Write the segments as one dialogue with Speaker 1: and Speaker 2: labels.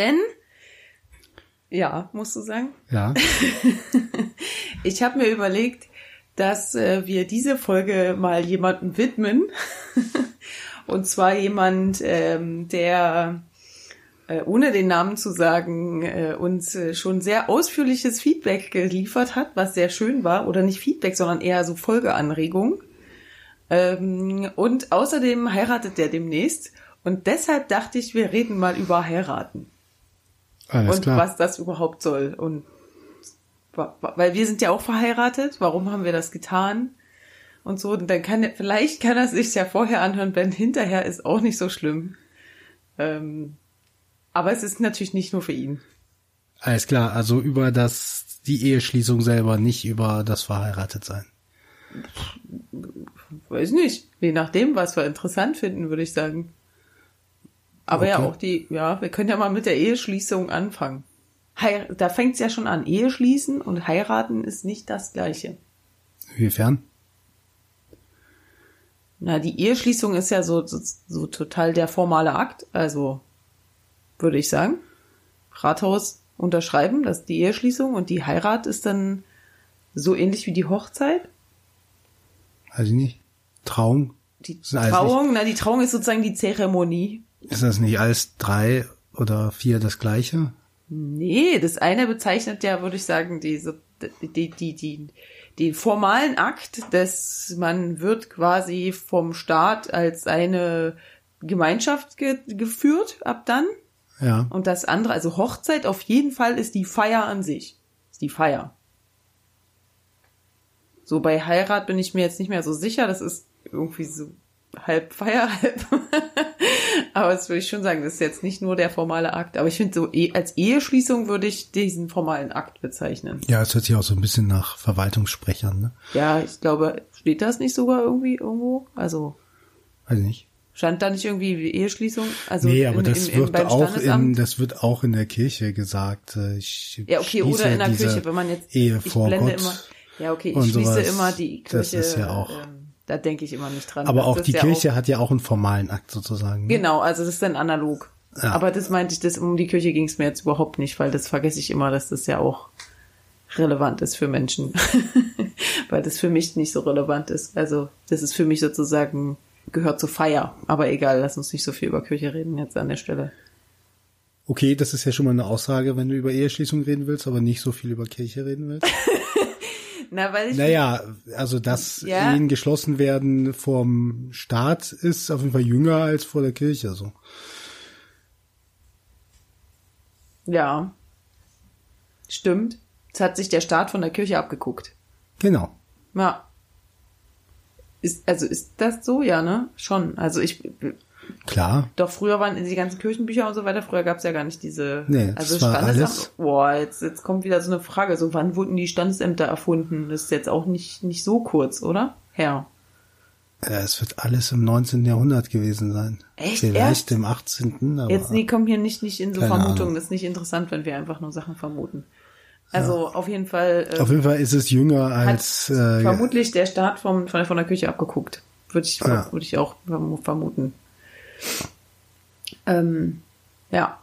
Speaker 1: Ben? Ja, musst du sagen.
Speaker 2: Ja.
Speaker 1: ich habe mir überlegt, dass äh, wir diese Folge mal jemandem widmen. Und zwar jemand, ähm, der äh, ohne den Namen zu sagen, äh, uns äh, schon sehr ausführliches Feedback geliefert hat, was sehr schön war. Oder nicht Feedback, sondern eher so Folgeanregung. Ähm, und außerdem heiratet der demnächst. Und deshalb dachte ich, wir reden mal über heiraten.
Speaker 2: Alles
Speaker 1: und
Speaker 2: klar.
Speaker 1: was das überhaupt soll. Und weil wir sind ja auch verheiratet, warum haben wir das getan? Und so, und dann kann er, vielleicht kann er sich ja vorher anhören, wenn hinterher ist auch nicht so schlimm. Ähm, aber es ist natürlich nicht nur für ihn.
Speaker 2: Alles klar, also über das, die Eheschließung selber, nicht über das Verheiratetsein.
Speaker 1: Weiß nicht. Je nachdem, was wir interessant finden, würde ich sagen. Aber ja,
Speaker 2: Okay.
Speaker 1: auch die, ja, wir können ja mal mit der Eheschließung anfangen. Hei da fängt's ja schon an. Eheschließen und heiraten ist nicht das Gleiche.
Speaker 2: Inwiefern?
Speaker 1: Na, die Eheschließung ist ja so, so, so total der formale Akt. Also, würde ich sagen. Rathaus unterschreiben, das ist die Eheschließung und die Heirat ist dann so ähnlich wie die Hochzeit.
Speaker 2: Weiß ich nicht. Trauung?
Speaker 1: Die Trauung, na, die Trauung ist sozusagen die Zeremonie.
Speaker 2: Ist das nicht alles drei oder vier das gleiche?
Speaker 1: Nee, das eine bezeichnet ja, würde ich sagen, diese, die, die, die, den formalen Akt, dass man wird quasi vom Staat als eine Gemeinschaft ge geführt ab dann.
Speaker 2: Ja.
Speaker 1: Und das andere, also Hochzeit auf jeden Fall ist die Feier an sich. Ist die Feier. So bei Heirat bin ich mir jetzt nicht mehr so sicher. Das ist irgendwie so halb Feier, halb. Aber das würde ich schon sagen, das ist jetzt nicht nur der formale Akt. Aber ich finde so eh- als Eheschließung würde ich diesen formalen Akt bezeichnen.
Speaker 2: Ja, es hört sich auch so ein bisschen nach Verwaltungssprechern, ne?
Speaker 1: Ja, ich glaube, steht das nicht sogar irgendwie irgendwo? Also
Speaker 2: Weiß ich nicht.
Speaker 1: stand da nicht irgendwie wie Eheschließung? Also
Speaker 2: nee, aber
Speaker 1: in-
Speaker 2: das
Speaker 1: in-
Speaker 2: wird auch in, das wird auch in der Kirche gesagt. äh, Ich
Speaker 1: Ja, okay, oder in der Küche, wenn man jetzt
Speaker 2: Ehe
Speaker 1: ich
Speaker 2: vor
Speaker 1: blende
Speaker 2: Gott.
Speaker 1: immer. Ja, okay, ich schließe
Speaker 2: sowas.
Speaker 1: immer die Kirche.
Speaker 2: Das ist ja auch-
Speaker 1: Ähm, da denke ich immer nicht dran.
Speaker 2: Aber auch die
Speaker 1: ja
Speaker 2: Kirche hat ja auch einen formalen Akt sozusagen. Ne?
Speaker 1: Genau, also das ist dann analog.
Speaker 2: Ja.
Speaker 1: Aber das meinte ich, das um die Kirche ging es mir jetzt überhaupt nicht, weil das vergesse ich immer, dass das ja auch relevant ist für Menschen. weil das für mich nicht so relevant ist. Also das ist für mich sozusagen gehört zur Feier. Aber egal, lass uns nicht so viel über Kirche reden jetzt an der Stelle.
Speaker 2: Okay, das ist ja schon mal eine Aussage, wenn du über Eheschließung reden willst, aber nicht so viel über Kirche reden willst.
Speaker 1: Na, weil ich
Speaker 2: Naja, also dass
Speaker 1: Ja.
Speaker 2: Ehen geschlossen werden vom Staat ist auf jeden Fall jünger als vor der Kirche. So.
Speaker 1: ja, stimmt. Jetzt hat sich der Staat von der Kirche abgeguckt.
Speaker 2: Genau.
Speaker 1: Ja. Ist, also ist das so? Ja, ne? Schon. Also ich,
Speaker 2: Klar.
Speaker 1: doch früher waren die ganzen Kirchenbücher und so weiter, früher gab's ja gar nicht diese,
Speaker 2: Nee,
Speaker 1: also
Speaker 2: das war alles-
Speaker 1: Boah, jetzt, jetzt kommt wieder so eine Frage, so wann wurden die Standesämter erfunden? Das ist jetzt auch nicht, nicht so kurz, oder? Herr.
Speaker 2: Ja, es wird alles im 19. Jahrhundert gewesen sein.
Speaker 1: Echt?
Speaker 2: Vielleicht
Speaker 1: Erst?
Speaker 2: im 18. Aber
Speaker 1: Jetzt, nee, komm hier nicht, nicht in so Vermutungen,
Speaker 2: Ahnung.
Speaker 1: das ist nicht interessant, wenn wir einfach nur Sachen vermuten. Also auf jeden Fall, äh,
Speaker 2: auf jeden Fall ist es jünger als äh,
Speaker 1: vermutlich der Staat vom, von, von der Küche abgeguckt. Würde ich,
Speaker 2: Ja.
Speaker 1: würde ich auch verm- vermuten. Ähm, ja.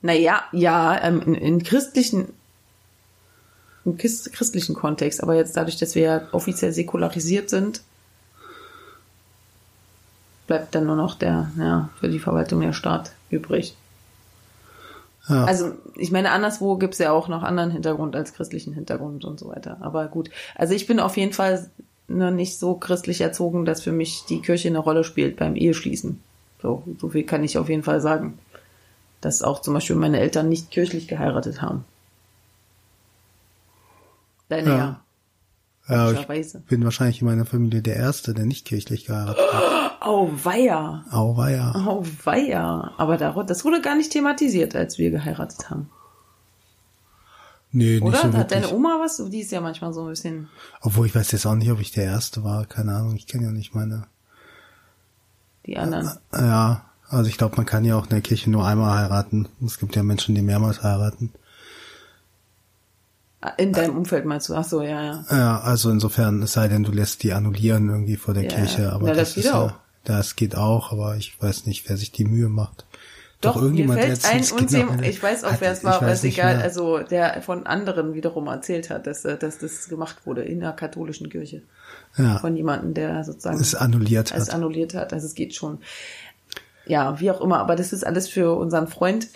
Speaker 1: Naja, ja, ähm, in, in christlichen, im christ, christlichen Kontext, aber jetzt dadurch, dass wir ja offiziell säkularisiert sind, bleibt dann nur noch der, ja, für die Verwaltung der Staat übrig.
Speaker 2: ja,
Speaker 1: Also, ich meine, anderswo gibt's ja auch noch anderen Hintergrund als christlichen Hintergrund und so weiter. Aber gut. Also ich bin auf jeden Fall noch nicht so christlich erzogen, dass für mich die Kirche eine Rolle spielt beim Eheschließen. So, so viel kann ich auf jeden Fall sagen. Dass auch zum Beispiel meine Eltern nicht kirchlich geheiratet haben. Deine
Speaker 2: Ja.
Speaker 1: ja.
Speaker 2: ja, ich bin wahrscheinlich in meiner Familie der Erste, der nicht kirchlich geheiratet hat.
Speaker 1: Oh, weia.
Speaker 2: Auweia.
Speaker 1: Oh, weia. Aber da- das wurde gar nicht thematisiert, als wir geheiratet haben.
Speaker 2: Nee, nicht
Speaker 1: Oder?
Speaker 2: so
Speaker 1: Hat
Speaker 2: wirklich.
Speaker 1: deine Oma was? Die ist ja manchmal so ein bisschen.
Speaker 2: Obwohl ich weiß jetzt auch nicht, ob ich der Erste war. Keine Ahnung, ich kenne ja nicht meine.
Speaker 1: Die anderen.
Speaker 2: Ja, also ich glaube, man kann ja auch in der Kirche nur einmal heiraten. Es gibt ja Menschen, die mehrmals heiraten.
Speaker 1: In deinem Umfeld meinst du? Ach so, ja, ja.
Speaker 2: Ja, also insofern, es sei denn, du lässt die annullieren irgendwie vor der
Speaker 1: Ja,
Speaker 2: Kirche. Aber
Speaker 1: ja, das
Speaker 2: das,
Speaker 1: geht
Speaker 2: ist
Speaker 1: auch.
Speaker 2: ja, das geht auch, aber ich weiß nicht, wer sich die Mühe macht, Doch,
Speaker 1: Doch
Speaker 2: irgendjemand
Speaker 1: mir fällt ein, uns
Speaker 2: genau.
Speaker 1: jemand- ich weiß auch, wer es war, aber ist egal.
Speaker 2: mehr.
Speaker 1: Also der von anderen wiederum erzählt hat, dass, äh, dass das gemacht wurde in der katholischen Kirche.
Speaker 2: ja,
Speaker 1: Von jemandem, der sozusagen
Speaker 2: es annulliert
Speaker 1: es
Speaker 2: hat.
Speaker 1: annulliert hat. Also es geht schon. Ja, wie auch immer, aber das ist alles für unseren Freund.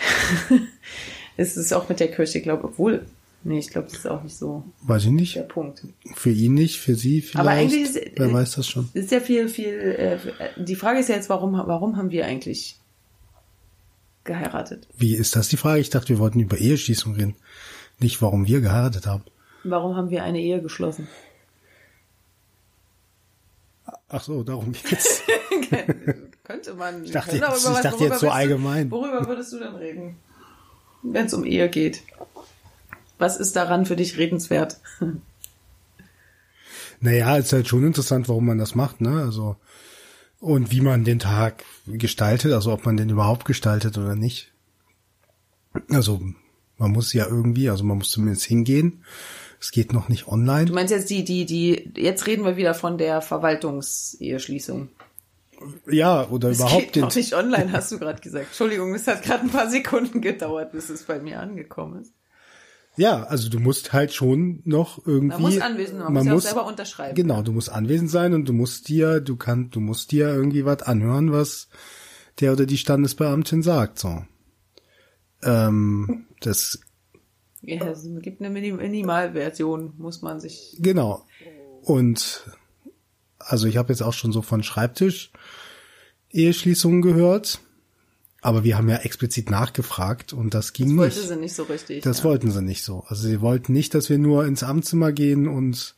Speaker 1: es ist auch mit der Kirche, glaube ich, obwohl. Nee, ich glaube, das ist auch nicht so
Speaker 2: Weiß ich nicht.
Speaker 1: der Punkt.
Speaker 2: Für ihn nicht, für sie vielleicht.
Speaker 1: Aber eigentlich ist-
Speaker 2: Wer weiß das schon.
Speaker 1: Es ist ja viel, viel. Äh, die Frage ist ja jetzt, warum, warum haben wir eigentlich geheiratet?
Speaker 2: Wie ist das die Frage? Ich dachte, wir wollten über Eheschließung reden. Nicht, warum wir geheiratet haben.
Speaker 1: Warum haben wir eine Ehe geschlossen?
Speaker 2: Ach so, darum geht's.
Speaker 1: Könnte man.
Speaker 2: Ich dachte jetzt- ich
Speaker 1: was-
Speaker 2: dachte jetzt so
Speaker 1: willst du-
Speaker 2: allgemein.
Speaker 1: Worüber würdest du denn reden? Wenn es um Ehe geht. Was ist daran für dich redenswert?
Speaker 2: Naja, ist halt schon interessant, warum man das macht, ne? Also, und wie man den Tag gestaltet, also ob man den überhaupt gestaltet oder nicht. Also, man muss ja irgendwie, also man muss zumindest hingehen. Es geht noch nicht
Speaker 1: Du
Speaker 2: online.
Speaker 1: meinst jetzt die, die, die, jetzt reden wir wieder von der Verwaltungseheschließung.
Speaker 2: Ja, oder
Speaker 1: Es
Speaker 2: überhaupt
Speaker 1: geht
Speaker 2: den,
Speaker 1: noch nicht online, hast du gerade gesagt. Entschuldigung, es hat gerade ein paar Sekunden gedauert, bis es bei mir angekommen ist.
Speaker 2: Ja, also du musst halt schon noch irgendwie.
Speaker 1: Man muss anwesend, man, muss ja auch selber unterschreiben.
Speaker 2: Genau, du musst anwesend sein und du musst dir, du kannst, du musst dir irgendwie was anhören, was der oder die Standesbeamtin sagt, so. Ähm, das,
Speaker 1: Ja, es gibt eine Minim- Minimalversion, muss man sich.
Speaker 2: genau. Und, also ich habe jetzt auch schon so von Schreibtisch Eheschließungen gehört, aber wir haben ja explizit nachgefragt und das ging
Speaker 1: Wollte
Speaker 2: nicht.
Speaker 1: sie nicht so richtig.
Speaker 2: Das
Speaker 1: ja.
Speaker 2: wollten sie nicht so. Also sie wollten nicht, dass wir nur ins Amtszimmer gehen und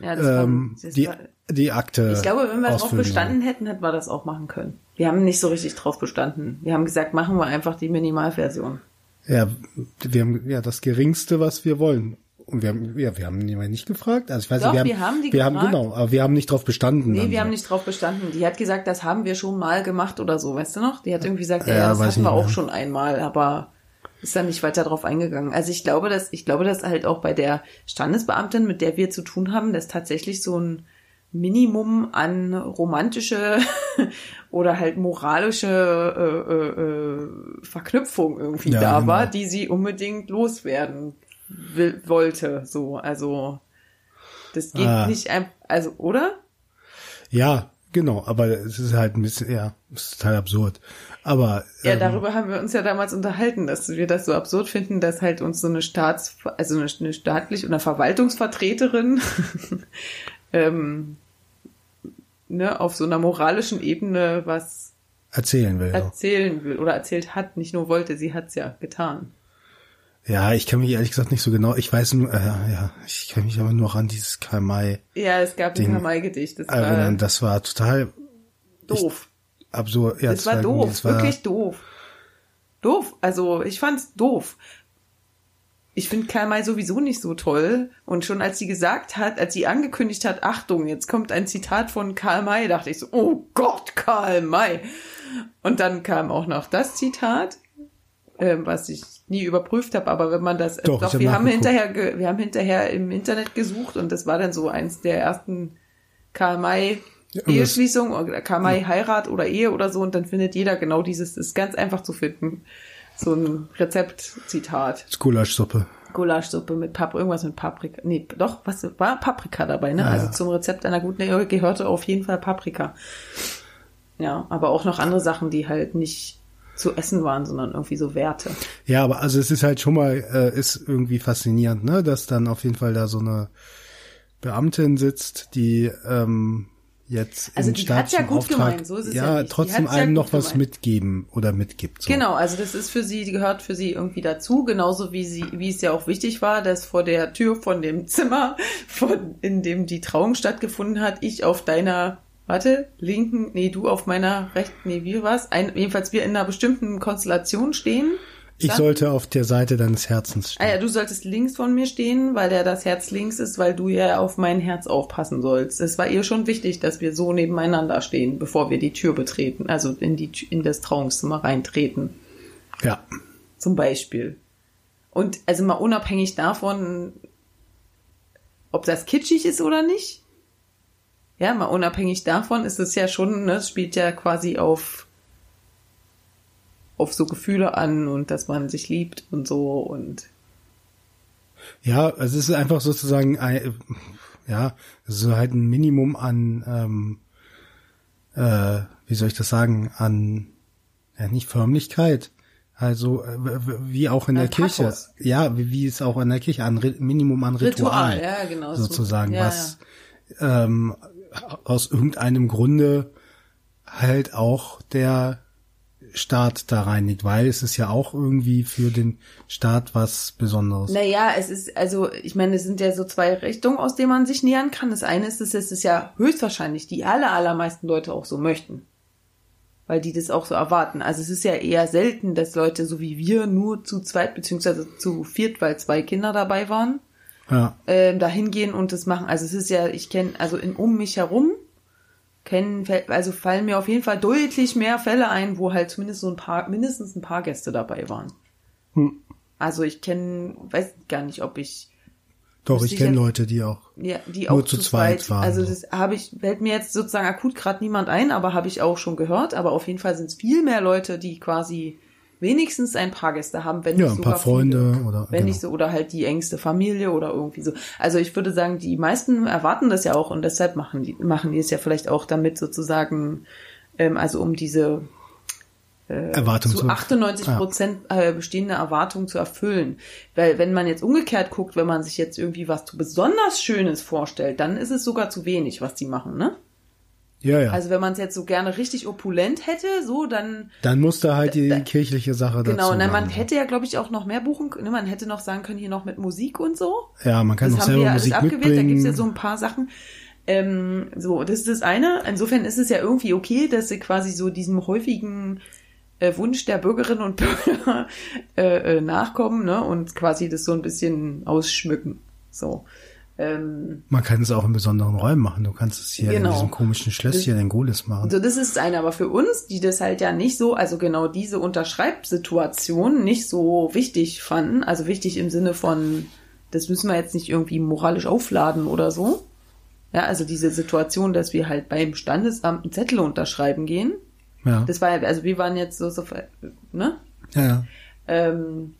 Speaker 1: Ja, das war,
Speaker 2: ähm,
Speaker 1: das
Speaker 2: die,
Speaker 1: war,
Speaker 2: die Akte.
Speaker 1: ich glaube, wenn wir darauf bestanden hätten, hätten wir das auch machen können. Wir haben nicht so richtig drauf bestanden. Wir haben gesagt, machen wir einfach die Minimalversion.
Speaker 2: Ja, wir haben ja das geringste, was wir wollen. Und wir haben, ja, wir haben niemand nicht gefragt. Also ich weiß
Speaker 1: Doch,
Speaker 2: nicht, wir,
Speaker 1: wir haben die
Speaker 2: wir haben
Speaker 1: gefragt.
Speaker 2: genau, aber wir haben nicht drauf bestanden.
Speaker 1: Nee, wir
Speaker 2: so.
Speaker 1: haben nicht drauf bestanden. Die hat gesagt, das haben wir schon mal gemacht oder so, weißt du noch? Die hat irgendwie gesagt, ja,
Speaker 2: Ja,
Speaker 1: das hatten wir auch
Speaker 2: mehr.
Speaker 1: schon einmal, aber ist dann nicht weiter drauf eingegangen. Also ich glaube, dass, ich glaube, dass halt auch bei der Standesbeamtin, mit der wir zu tun haben, dass tatsächlich so ein Minimum an romantische oder halt moralische äh, äh, äh, Verknüpfung irgendwie
Speaker 2: Ja,
Speaker 1: da
Speaker 2: genau.
Speaker 1: war, die sie unbedingt loswerden will, wollte. So, also das geht
Speaker 2: Ah.
Speaker 1: nicht einfach, also oder?
Speaker 2: Ja, genau, aber es ist halt ein bisschen, ja, es ist total absurd. Aber
Speaker 1: Ja,
Speaker 2: ähm,
Speaker 1: darüber haben wir uns ja damals unterhalten, dass wir das so absurd finden, dass halt uns so eine Staats, also eine, eine staatlich oder Verwaltungsvertreterin ähm, ne, auf so einer moralischen Ebene was
Speaker 2: erzählen will.
Speaker 1: Erzählen will oder erzählt hat, nicht nur wollte, sie hat's ja getan.
Speaker 2: Ja, ich kann mich ehrlich gesagt nicht so genau, ich weiß nur, äh, ja, ich kann mich aber nur an dieses Karl May
Speaker 1: Ja, es gab ein
Speaker 2: Ding
Speaker 1: Kamai-Gedicht, das war
Speaker 2: erinnern. Das war total
Speaker 1: doof.
Speaker 2: absurd. Ja,
Speaker 1: Das war doof,
Speaker 2: das war-
Speaker 1: wirklich doof. Doof, also ich fand's doof. Ich finde Karl May sowieso nicht so toll. Und schon als sie gesagt hat, als sie angekündigt hat, Achtung, jetzt kommt ein Zitat von Karl May, dachte ich so, oh Gott, Karl May. Und dann kam auch noch das Zitat, ähm, was ich nie überprüft habe, aber wenn man das, äh,
Speaker 2: Doch, hab
Speaker 1: wir haben hinterher, wir haben hinterher im Internet gesucht und das war dann so eins der ersten Karl May
Speaker 2: Ja,
Speaker 1: Eheschließung oder Karl May Heirat oder Ehe oder so und dann findet jeder genau dieses, ist ganz einfach zu finden. So ein Rezeptzitat.
Speaker 2: Gulaschsuppe.
Speaker 1: Gulaschsuppe mit Paprika, irgendwas mit Paprika. Nee, doch, was war Paprika dabei, ne?
Speaker 2: Ja,
Speaker 1: also
Speaker 2: ja.
Speaker 1: zum Rezept einer guten Ehe gehörte auf jeden Fall Paprika. Ja, aber auch noch andere Sachen, die halt nicht zu essen waren, sondern irgendwie so Werte.
Speaker 2: Ja, aber also es ist halt schon mal, äh, ist irgendwie faszinierend, ne, dass dann auf jeden Fall da so eine Beamtin sitzt, die ähm, jetzt
Speaker 1: Also
Speaker 2: im
Speaker 1: die hat's ja gut
Speaker 2: Auftrag,
Speaker 1: gemeint, so ist es ja
Speaker 2: ja, trotzdem
Speaker 1: ja
Speaker 2: einem
Speaker 1: gut
Speaker 2: noch was
Speaker 1: gemeint.
Speaker 2: mitgeben oder mitgibt. So.
Speaker 1: Genau, also das ist für sie, die gehört für sie irgendwie dazu, genauso wie sie, wie es ja auch wichtig war, dass vor der Tür von dem Zimmer, von, in dem die Trauung stattgefunden hat, ich auf deiner, warte, linken, nee, du auf meiner rechten, nee, wie war's? Ein, jedenfalls wir in einer bestimmten Konstellation stehen.
Speaker 2: Ich
Speaker 1: Dann-
Speaker 2: sollte auf der Seite deines Herzens stehen.
Speaker 1: Ah ja, du solltest links von mir stehen, weil der das Herz links ist, weil du ja auf mein Herz aufpassen sollst. Es war ihr schon wichtig, dass wir so nebeneinander stehen, bevor wir die Tür betreten, also in die, in das Trauungszimmer reintreten.
Speaker 2: Ja.
Speaker 1: Zum Beispiel. Und also mal unabhängig davon, ob das kitschig ist oder nicht. Ja, mal unabhängig davon ist es ja schon, ne, es spielt ja quasi auf auf so Gefühle an und dass man sich liebt und so und
Speaker 2: ja, also es ist einfach sozusagen ein, ja, ist halt ein Minimum an ähm, äh, wie soll ich das sagen, an ja, nicht Förmlichkeit, also äh, wie auch in der Kirche. Ja, wie, wie es auch in der Kirche, ein Minimum an Ritual, Ritual ja, genau, sozusagen, ja, was ja. Ähm, aus irgendeinem Grunde halt auch der Staat da reinigt, weil es ist ja auch irgendwie für den Staat was Besonderes.
Speaker 1: Naja, es ist, also ich meine, es sind ja so zwei Richtungen, aus denen man sich nähern kann. Das eine ist, es ist ja höchstwahrscheinlich die aller, allermeisten Leute auch so möchten weil die das auch so erwarten. Also es ist ja eher selten, dass Leute so wie wir nur zu zweit beziehungsweise zu viert, weil zwei Kinder dabei waren, ja. ähm, da hingehen und das machen. Also es ist ja, ich kenne, also in um mich herum kennen, also fallen mir auf jeden Fall deutlich mehr Fälle ein, wo halt zumindest so ein paar, mindestens ein paar Gäste dabei waren. Hm. Also ich kenne, weiß gar nicht, ob ich
Speaker 2: doch, ich kenne Leute, die auch
Speaker 1: ja, die nur auch zu, zweit, zweit waren. Also das habe ich, fällt mir jetzt sozusagen akut gerade niemand ein, aber habe ich auch schon gehört. Aber auf jeden Fall sind es viel mehr Leute, die quasi wenigstens ein paar Gäste haben, wenn
Speaker 2: ja,
Speaker 1: nicht
Speaker 2: ein paar Freunde viele, oder
Speaker 1: wenn genau. nicht so oder halt die engste Familie oder irgendwie so. Also ich würde sagen, die meisten erwarten das ja auch und deshalb machen die machen die es ja vielleicht auch damit sozusagen, ähm, also um diese
Speaker 2: äh, Erwartung
Speaker 1: zu 98 Prozent ja. bestehende Erwartungen zu erfüllen. Weil wenn man jetzt umgekehrt guckt, wenn man sich jetzt irgendwie was besonders Schönes vorstellt, dann ist es sogar zu wenig, was die machen, ne?
Speaker 2: Ja, ja.
Speaker 1: Also wenn man es jetzt so gerne richtig opulent hätte, so dann.
Speaker 2: Dann musste halt die da, kirchliche Sache
Speaker 1: genau, dazu. Genau, nein, man hätte ja, glaube ich, auch noch mehr buchen können. Man hätte noch sagen können, hier noch mit Musik und so.
Speaker 2: Ja, man kann das noch selber ja Musik abgewählt. Mitbringen. Da
Speaker 1: gibt's ja so ein paar Sachen. Ähm, so, das ist das eine. Insofern ist es ja irgendwie okay, dass sie quasi so diesem häufigen äh, Wunsch der Bürgerinnen und Bürger äh, äh, nachkommen ne? und quasi das so ein bisschen ausschmücken. So. Ähm,
Speaker 2: Man kann es auch in besonderen Räumen machen. Du kannst es hier genau. in diesem komischen Schlösschen das, in Golis machen.
Speaker 1: So, das ist eine, aber für uns, die das halt ja nicht so, also genau diese Unterschreibsituation nicht so wichtig fanden, also wichtig im Sinne von, das müssen wir jetzt nicht irgendwie moralisch aufladen oder so. Ja, also diese Situation, dass wir halt beim Standesamt einen Zettel unterschreiben gehen, ja. Das war ja, also wir waren jetzt so, so ne?
Speaker 2: Ja, ja.
Speaker 1: Ähm,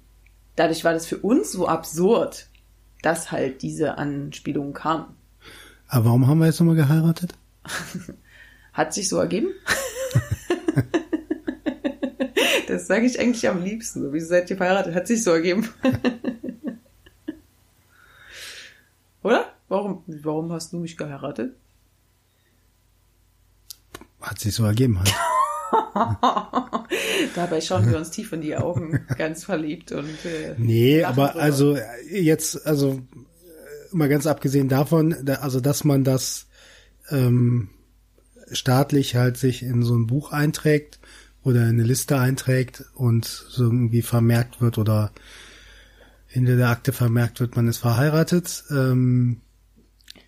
Speaker 1: dadurch war das für uns so absurd, dass halt diese Anspielungen kamen.
Speaker 2: Aber warum haben wir jetzt nochmal geheiratet?
Speaker 1: Hat sich so ergeben? das sage ich eigentlich am liebsten. So, wieso seid ihr verheiratet? Hat sich so ergeben. Oder? Warum, warum hast du mich geheiratet?
Speaker 2: Hat sich so ergeben halt.
Speaker 1: Dabei schauen wir uns tief in die Augen, ganz verliebt und äh,
Speaker 2: Nee, aber drüber. also jetzt, also mal ganz abgesehen davon, also dass man das ähm, staatlich halt sich in so ein Buch einträgt oder in eine Liste einträgt und so irgendwie vermerkt wird oder hinter der Akte vermerkt wird, man ist verheiratet, ähm,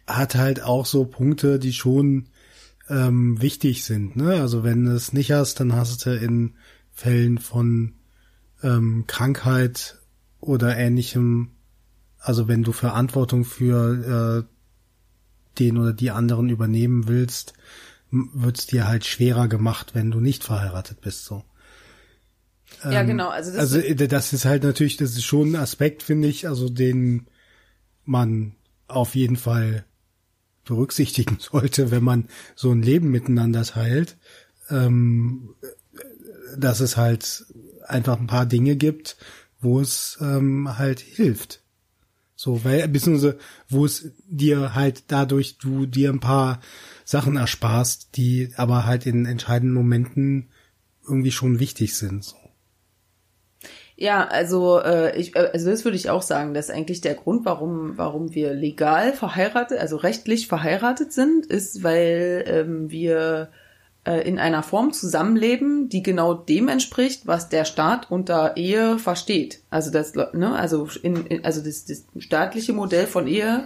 Speaker 2: hat halt auch so Punkte, die schon ähm, wichtig sind. Ne? Also wenn du es nicht hast, dann hast du in Fällen von ähm, Krankheit oder ähnlichem, also wenn du Verantwortung für äh, den oder die anderen übernehmen willst, wird es dir halt schwerer gemacht, wenn du nicht verheiratet bist. So.
Speaker 1: ja, ähm, genau. Also das,
Speaker 2: also das ist halt natürlich, das ist schon ein Aspekt, finde ich, also den man auf jeden Fall berücksichtigen sollte, wenn man so ein Leben miteinander teilt, ähm, dass es halt einfach ein paar Dinge gibt, wo es ähm, halt hilft. So, weil, beziehungsweise, wo es dir halt dadurch du dir ein paar Sachen ersparst, die aber halt in entscheidenden Momenten irgendwie schon wichtig sind. So.
Speaker 1: Ja, also äh, ich, äh, also das würde ich auch sagen, dass eigentlich der Grund, warum warum wir legal verheiratet, also rechtlich verheiratet sind, ist, weil ähm, wir äh, in einer Form zusammenleben, die genau dem entspricht, was der Staat unter Ehe versteht. Also das, ne, also in, in also das, das staatliche Modell von Ehe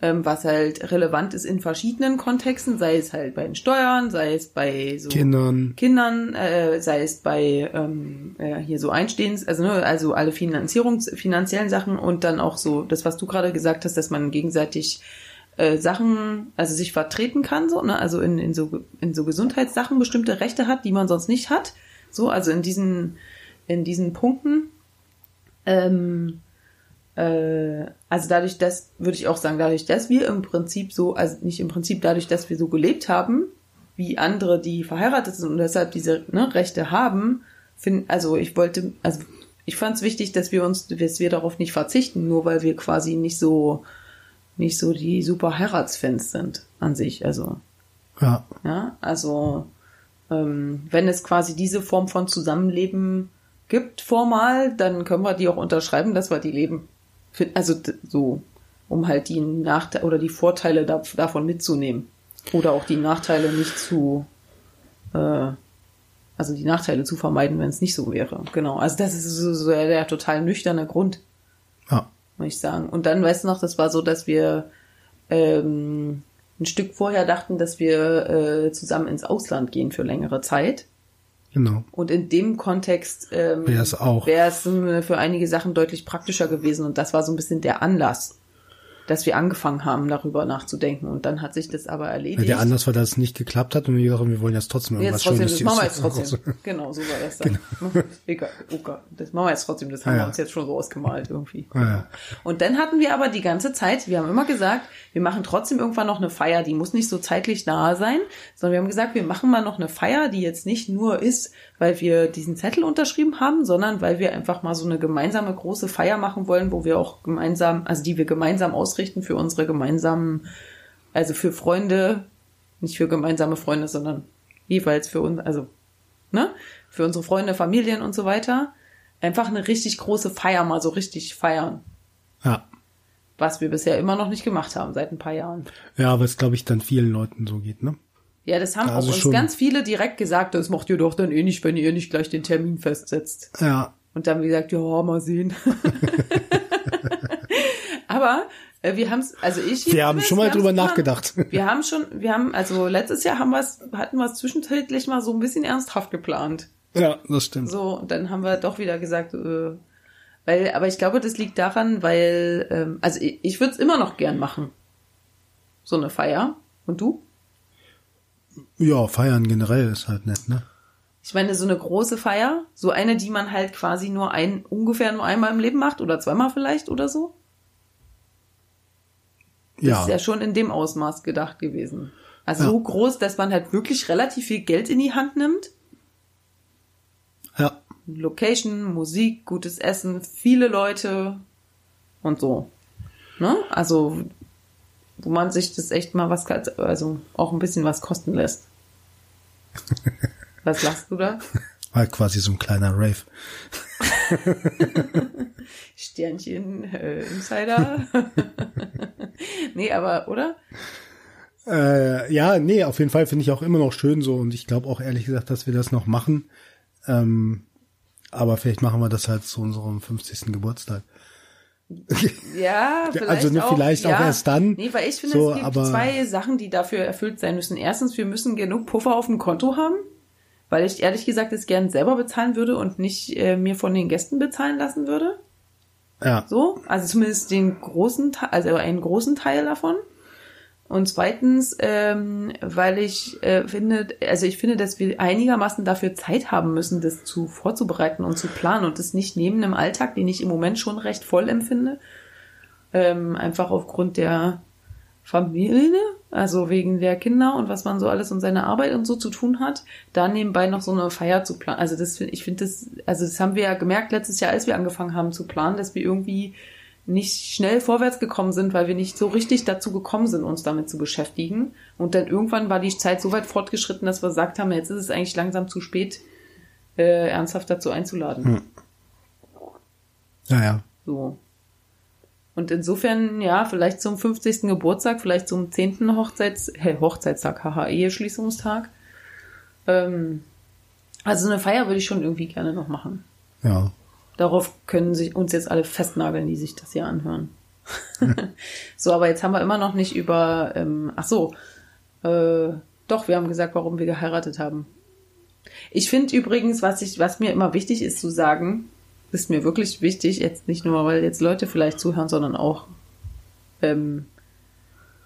Speaker 1: was halt relevant ist in verschiedenen Kontexten, sei es halt bei den Steuern, sei es bei so
Speaker 2: Kindern,
Speaker 1: Kindern äh, sei es bei ähm, äh, hier so Einstehens, also ne, also alle Finanzierungs finanziellen Sachen und dann auch so das, was du gerade gesagt hast, dass man gegenseitig äh, Sachen, also sich vertreten kann, so, ne, also in, in so in so Gesundheitssachen bestimmte Rechte hat, die man sonst nicht hat So, also in diesen, in diesen Punkten. Ähm, äh, also dadurch, dass, würde ich auch sagen, dadurch, dass wir im Prinzip so, also nicht im Prinzip dadurch, dass wir so gelebt haben, wie andere, die verheiratet sind und deshalb diese ne, Rechte haben, find, also ich wollte, also ich fand es wichtig, dass wir uns, dass wir darauf nicht verzichten, nur weil wir quasi nicht so, nicht so die super Heiratsfans sind an sich. Also
Speaker 2: Ja.
Speaker 1: ja, also ähm, wenn es quasi diese Form von Zusammenleben gibt formal, dann können wir die auch unterschreiben, dass wir die leben. Also so, um halt die Nachteile oder die Vorteile da, davon mitzunehmen. Oder auch die Nachteile nicht zu, äh, also die Nachteile zu vermeiden, wenn es nicht so wäre. Genau. Also das ist so, so der, der total nüchterne Grund
Speaker 2: Ja.
Speaker 1: muss ich sagen. Und dann, weißt du noch, das war so, dass wir ähm, ein Stück vorher dachten, dass wir äh, zusammen ins Ausland gehen für längere Zeit.
Speaker 2: Genau.
Speaker 1: Und in dem Kontext ähm,
Speaker 2: Wäre es auch.
Speaker 1: wäre es äh, für einige Sachen deutlich praktischer gewesen. Und das war so ein bisschen der Anlass, dass wir angefangen haben, darüber nachzudenken. Und dann hat sich das aber erledigt.
Speaker 2: der Anlass war, dass es nicht geklappt hat und wir gesagt haben, wir wollen jetzt trotzdem irgendwas
Speaker 1: Jetzt trotzdem,
Speaker 2: Schönes
Speaker 1: das machen wir jetzt trotzdem. Genau, so war das dann. Egal, oh Gott, das machen wir jetzt trotzdem, das haben
Speaker 2: Ja,
Speaker 1: wir uns jetzt schon so ausgemalt irgendwie.
Speaker 2: Ja.
Speaker 1: Und dann hatten wir aber die ganze Zeit, wir haben immer gesagt, wir machen trotzdem irgendwann noch eine Feier, die muss nicht so zeitlich nahe sein, sondern wir haben gesagt, wir machen mal noch eine Feier, die jetzt nicht nur ist, weil wir diesen Zettel unterschrieben haben, sondern weil wir einfach mal so eine gemeinsame große Feier machen wollen, wo wir auch gemeinsam, also die wir gemeinsam ausrichten für unsere gemeinsamen, also für Freunde, nicht für gemeinsame Freunde, sondern jeweils für uns, also, ne, für unsere Freunde, Familien und so weiter. Einfach eine richtig große Feier mal so richtig feiern
Speaker 2: ja.
Speaker 1: was wir bisher immer noch nicht gemacht haben seit ein paar Jahren.
Speaker 2: Ja, es glaube ich dann vielen Leuten so geht, ne?
Speaker 1: Ja, das haben
Speaker 2: Also
Speaker 1: auch uns
Speaker 2: schon-
Speaker 1: ganz viele direkt gesagt, das macht ihr doch dann eh nicht, wenn ihr nicht gleich den Termin festsetzt.
Speaker 2: Ja.
Speaker 1: Und dann haben wir gesagt, ja, mal sehen. Aber wir haben es, also ich.
Speaker 2: Wir haben schon mal drüber nachgedacht.
Speaker 1: Wir haben schon, wir haben, also letztes Jahr haben wir es, hatten wir es zwischenzeitlich mal so ein bisschen ernsthaft geplant.
Speaker 2: Ja, das stimmt.
Speaker 1: So, und dann haben wir doch wieder gesagt, äh, weil, aber ich glaube, das liegt daran, weil, ähm, also ich, ich würde es immer noch gern machen. So eine Feier. Und du?
Speaker 2: Ja, feiern generell ist halt nett, ne?
Speaker 1: Ich meine, so eine große Feier, so eine, die man halt quasi nur ein, ungefähr nur einmal im Leben macht oder zweimal vielleicht oder so. Das
Speaker 2: Ja.
Speaker 1: ist ja schon in dem Ausmaß gedacht gewesen. Also
Speaker 2: Ja.
Speaker 1: so groß, dass man halt wirklich relativ viel Geld in die Hand nimmt.
Speaker 2: Ja.
Speaker 1: Location, Musik, gutes Essen, viele Leute und so. Ne? Also, wo man sich das echt mal was, also auch ein bisschen was kosten lässt. Was lachst du da?
Speaker 2: War quasi so ein kleiner Rave.
Speaker 1: Sternchen, äh, Insider. nee, aber, oder?
Speaker 2: Äh, ja, nee, auf jeden Fall finde ich auch immer noch schön so und ich glaube auch ehrlich gesagt, dass wir das noch machen. Ähm, aber vielleicht machen wir das halt zu unserem 50. Geburtstag.
Speaker 1: Ja, vielleicht
Speaker 2: also, ne,
Speaker 1: auch,
Speaker 2: vielleicht
Speaker 1: ja.
Speaker 2: auch erst dann.
Speaker 1: Nee, weil ich finde,
Speaker 2: So,
Speaker 1: es gibt
Speaker 2: aber-
Speaker 1: zwei Sachen, die dafür erfüllt sein müssen. Erstens, wir müssen genug Puffer auf dem Konto haben, weil ich ehrlich gesagt es gern selber bezahlen würde und nicht äh, mir von den Gästen bezahlen lassen würde.
Speaker 2: Ja.
Speaker 1: So, also zumindest den großen Teil, also einen großen Teil davon. Und zweitens, ähm, weil ich äh, finde, also ich finde, dass wir einigermaßen dafür Zeit haben müssen, das zu vorzubereiten und zu planen und das nicht neben einem Alltag, den ich im Moment schon recht voll empfinde, ähm, einfach aufgrund der Familie, also wegen der Kinder und was man so alles und seine Arbeit und so zu tun hat, da nebenbei noch so eine Feier zu planen. Also das, find- ich finde das, also das haben wir ja gemerkt letztes Jahr, als wir angefangen haben zu planen, dass wir irgendwie nicht schnell vorwärts gekommen sind, weil wir nicht so richtig dazu gekommen sind, uns damit zu beschäftigen. Und dann irgendwann war die Zeit so weit fortgeschritten, dass wir gesagt haben, jetzt ist es eigentlich langsam zu spät, äh, ernsthaft dazu einzuladen.
Speaker 2: Ja, ja.
Speaker 1: So. Und insofern, ja, vielleicht zum 50. Geburtstag, vielleicht zum 10. Hochzeits, hey, Hochzeitstag, haha, Eheschließungstag. Ähm, also eine Feier würde ich schon irgendwie gerne noch machen.
Speaker 2: Ja.
Speaker 1: Darauf können sich uns jetzt alle festnageln, die sich das hier anhören. so, aber jetzt haben wir immer noch nicht über, ähm, ach so, äh, doch, wir haben gesagt, warum wir geheiratet haben. Ich finde übrigens, was ich, was mir immer wichtig ist zu sagen, ist mir wirklich wichtig, jetzt nicht nur, weil jetzt Leute vielleicht zuhören, sondern auch ähm,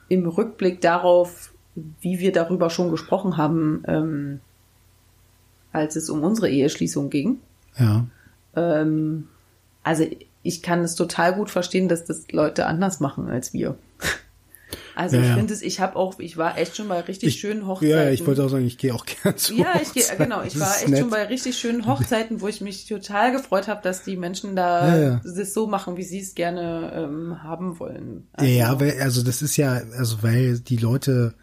Speaker 1: im Rückblick darauf, wie wir darüber schon gesprochen haben, ähm, als es um unsere Eheschließung ging.
Speaker 2: Ja.
Speaker 1: Ähm, also ich kann es total gut verstehen, dass das Leute anders machen als wir. Also
Speaker 2: Ja,
Speaker 1: ich finde es, ich habe auch, ich war echt schon bei richtig
Speaker 2: Ich,
Speaker 1: schönen Hochzeiten.
Speaker 2: ja, ich wollte auch sagen, ich gehe auch gern zu
Speaker 1: Ja, ich gehe, genau. Ich war echt
Speaker 2: nett.
Speaker 1: schon bei richtig schönen Hochzeiten, wo ich mich total gefreut habe, dass die Menschen da
Speaker 2: Ja, ja.
Speaker 1: das so machen, wie sie es gerne ähm, haben wollen. Also,
Speaker 2: Ja, weil, also das ist ja, also weil die Leute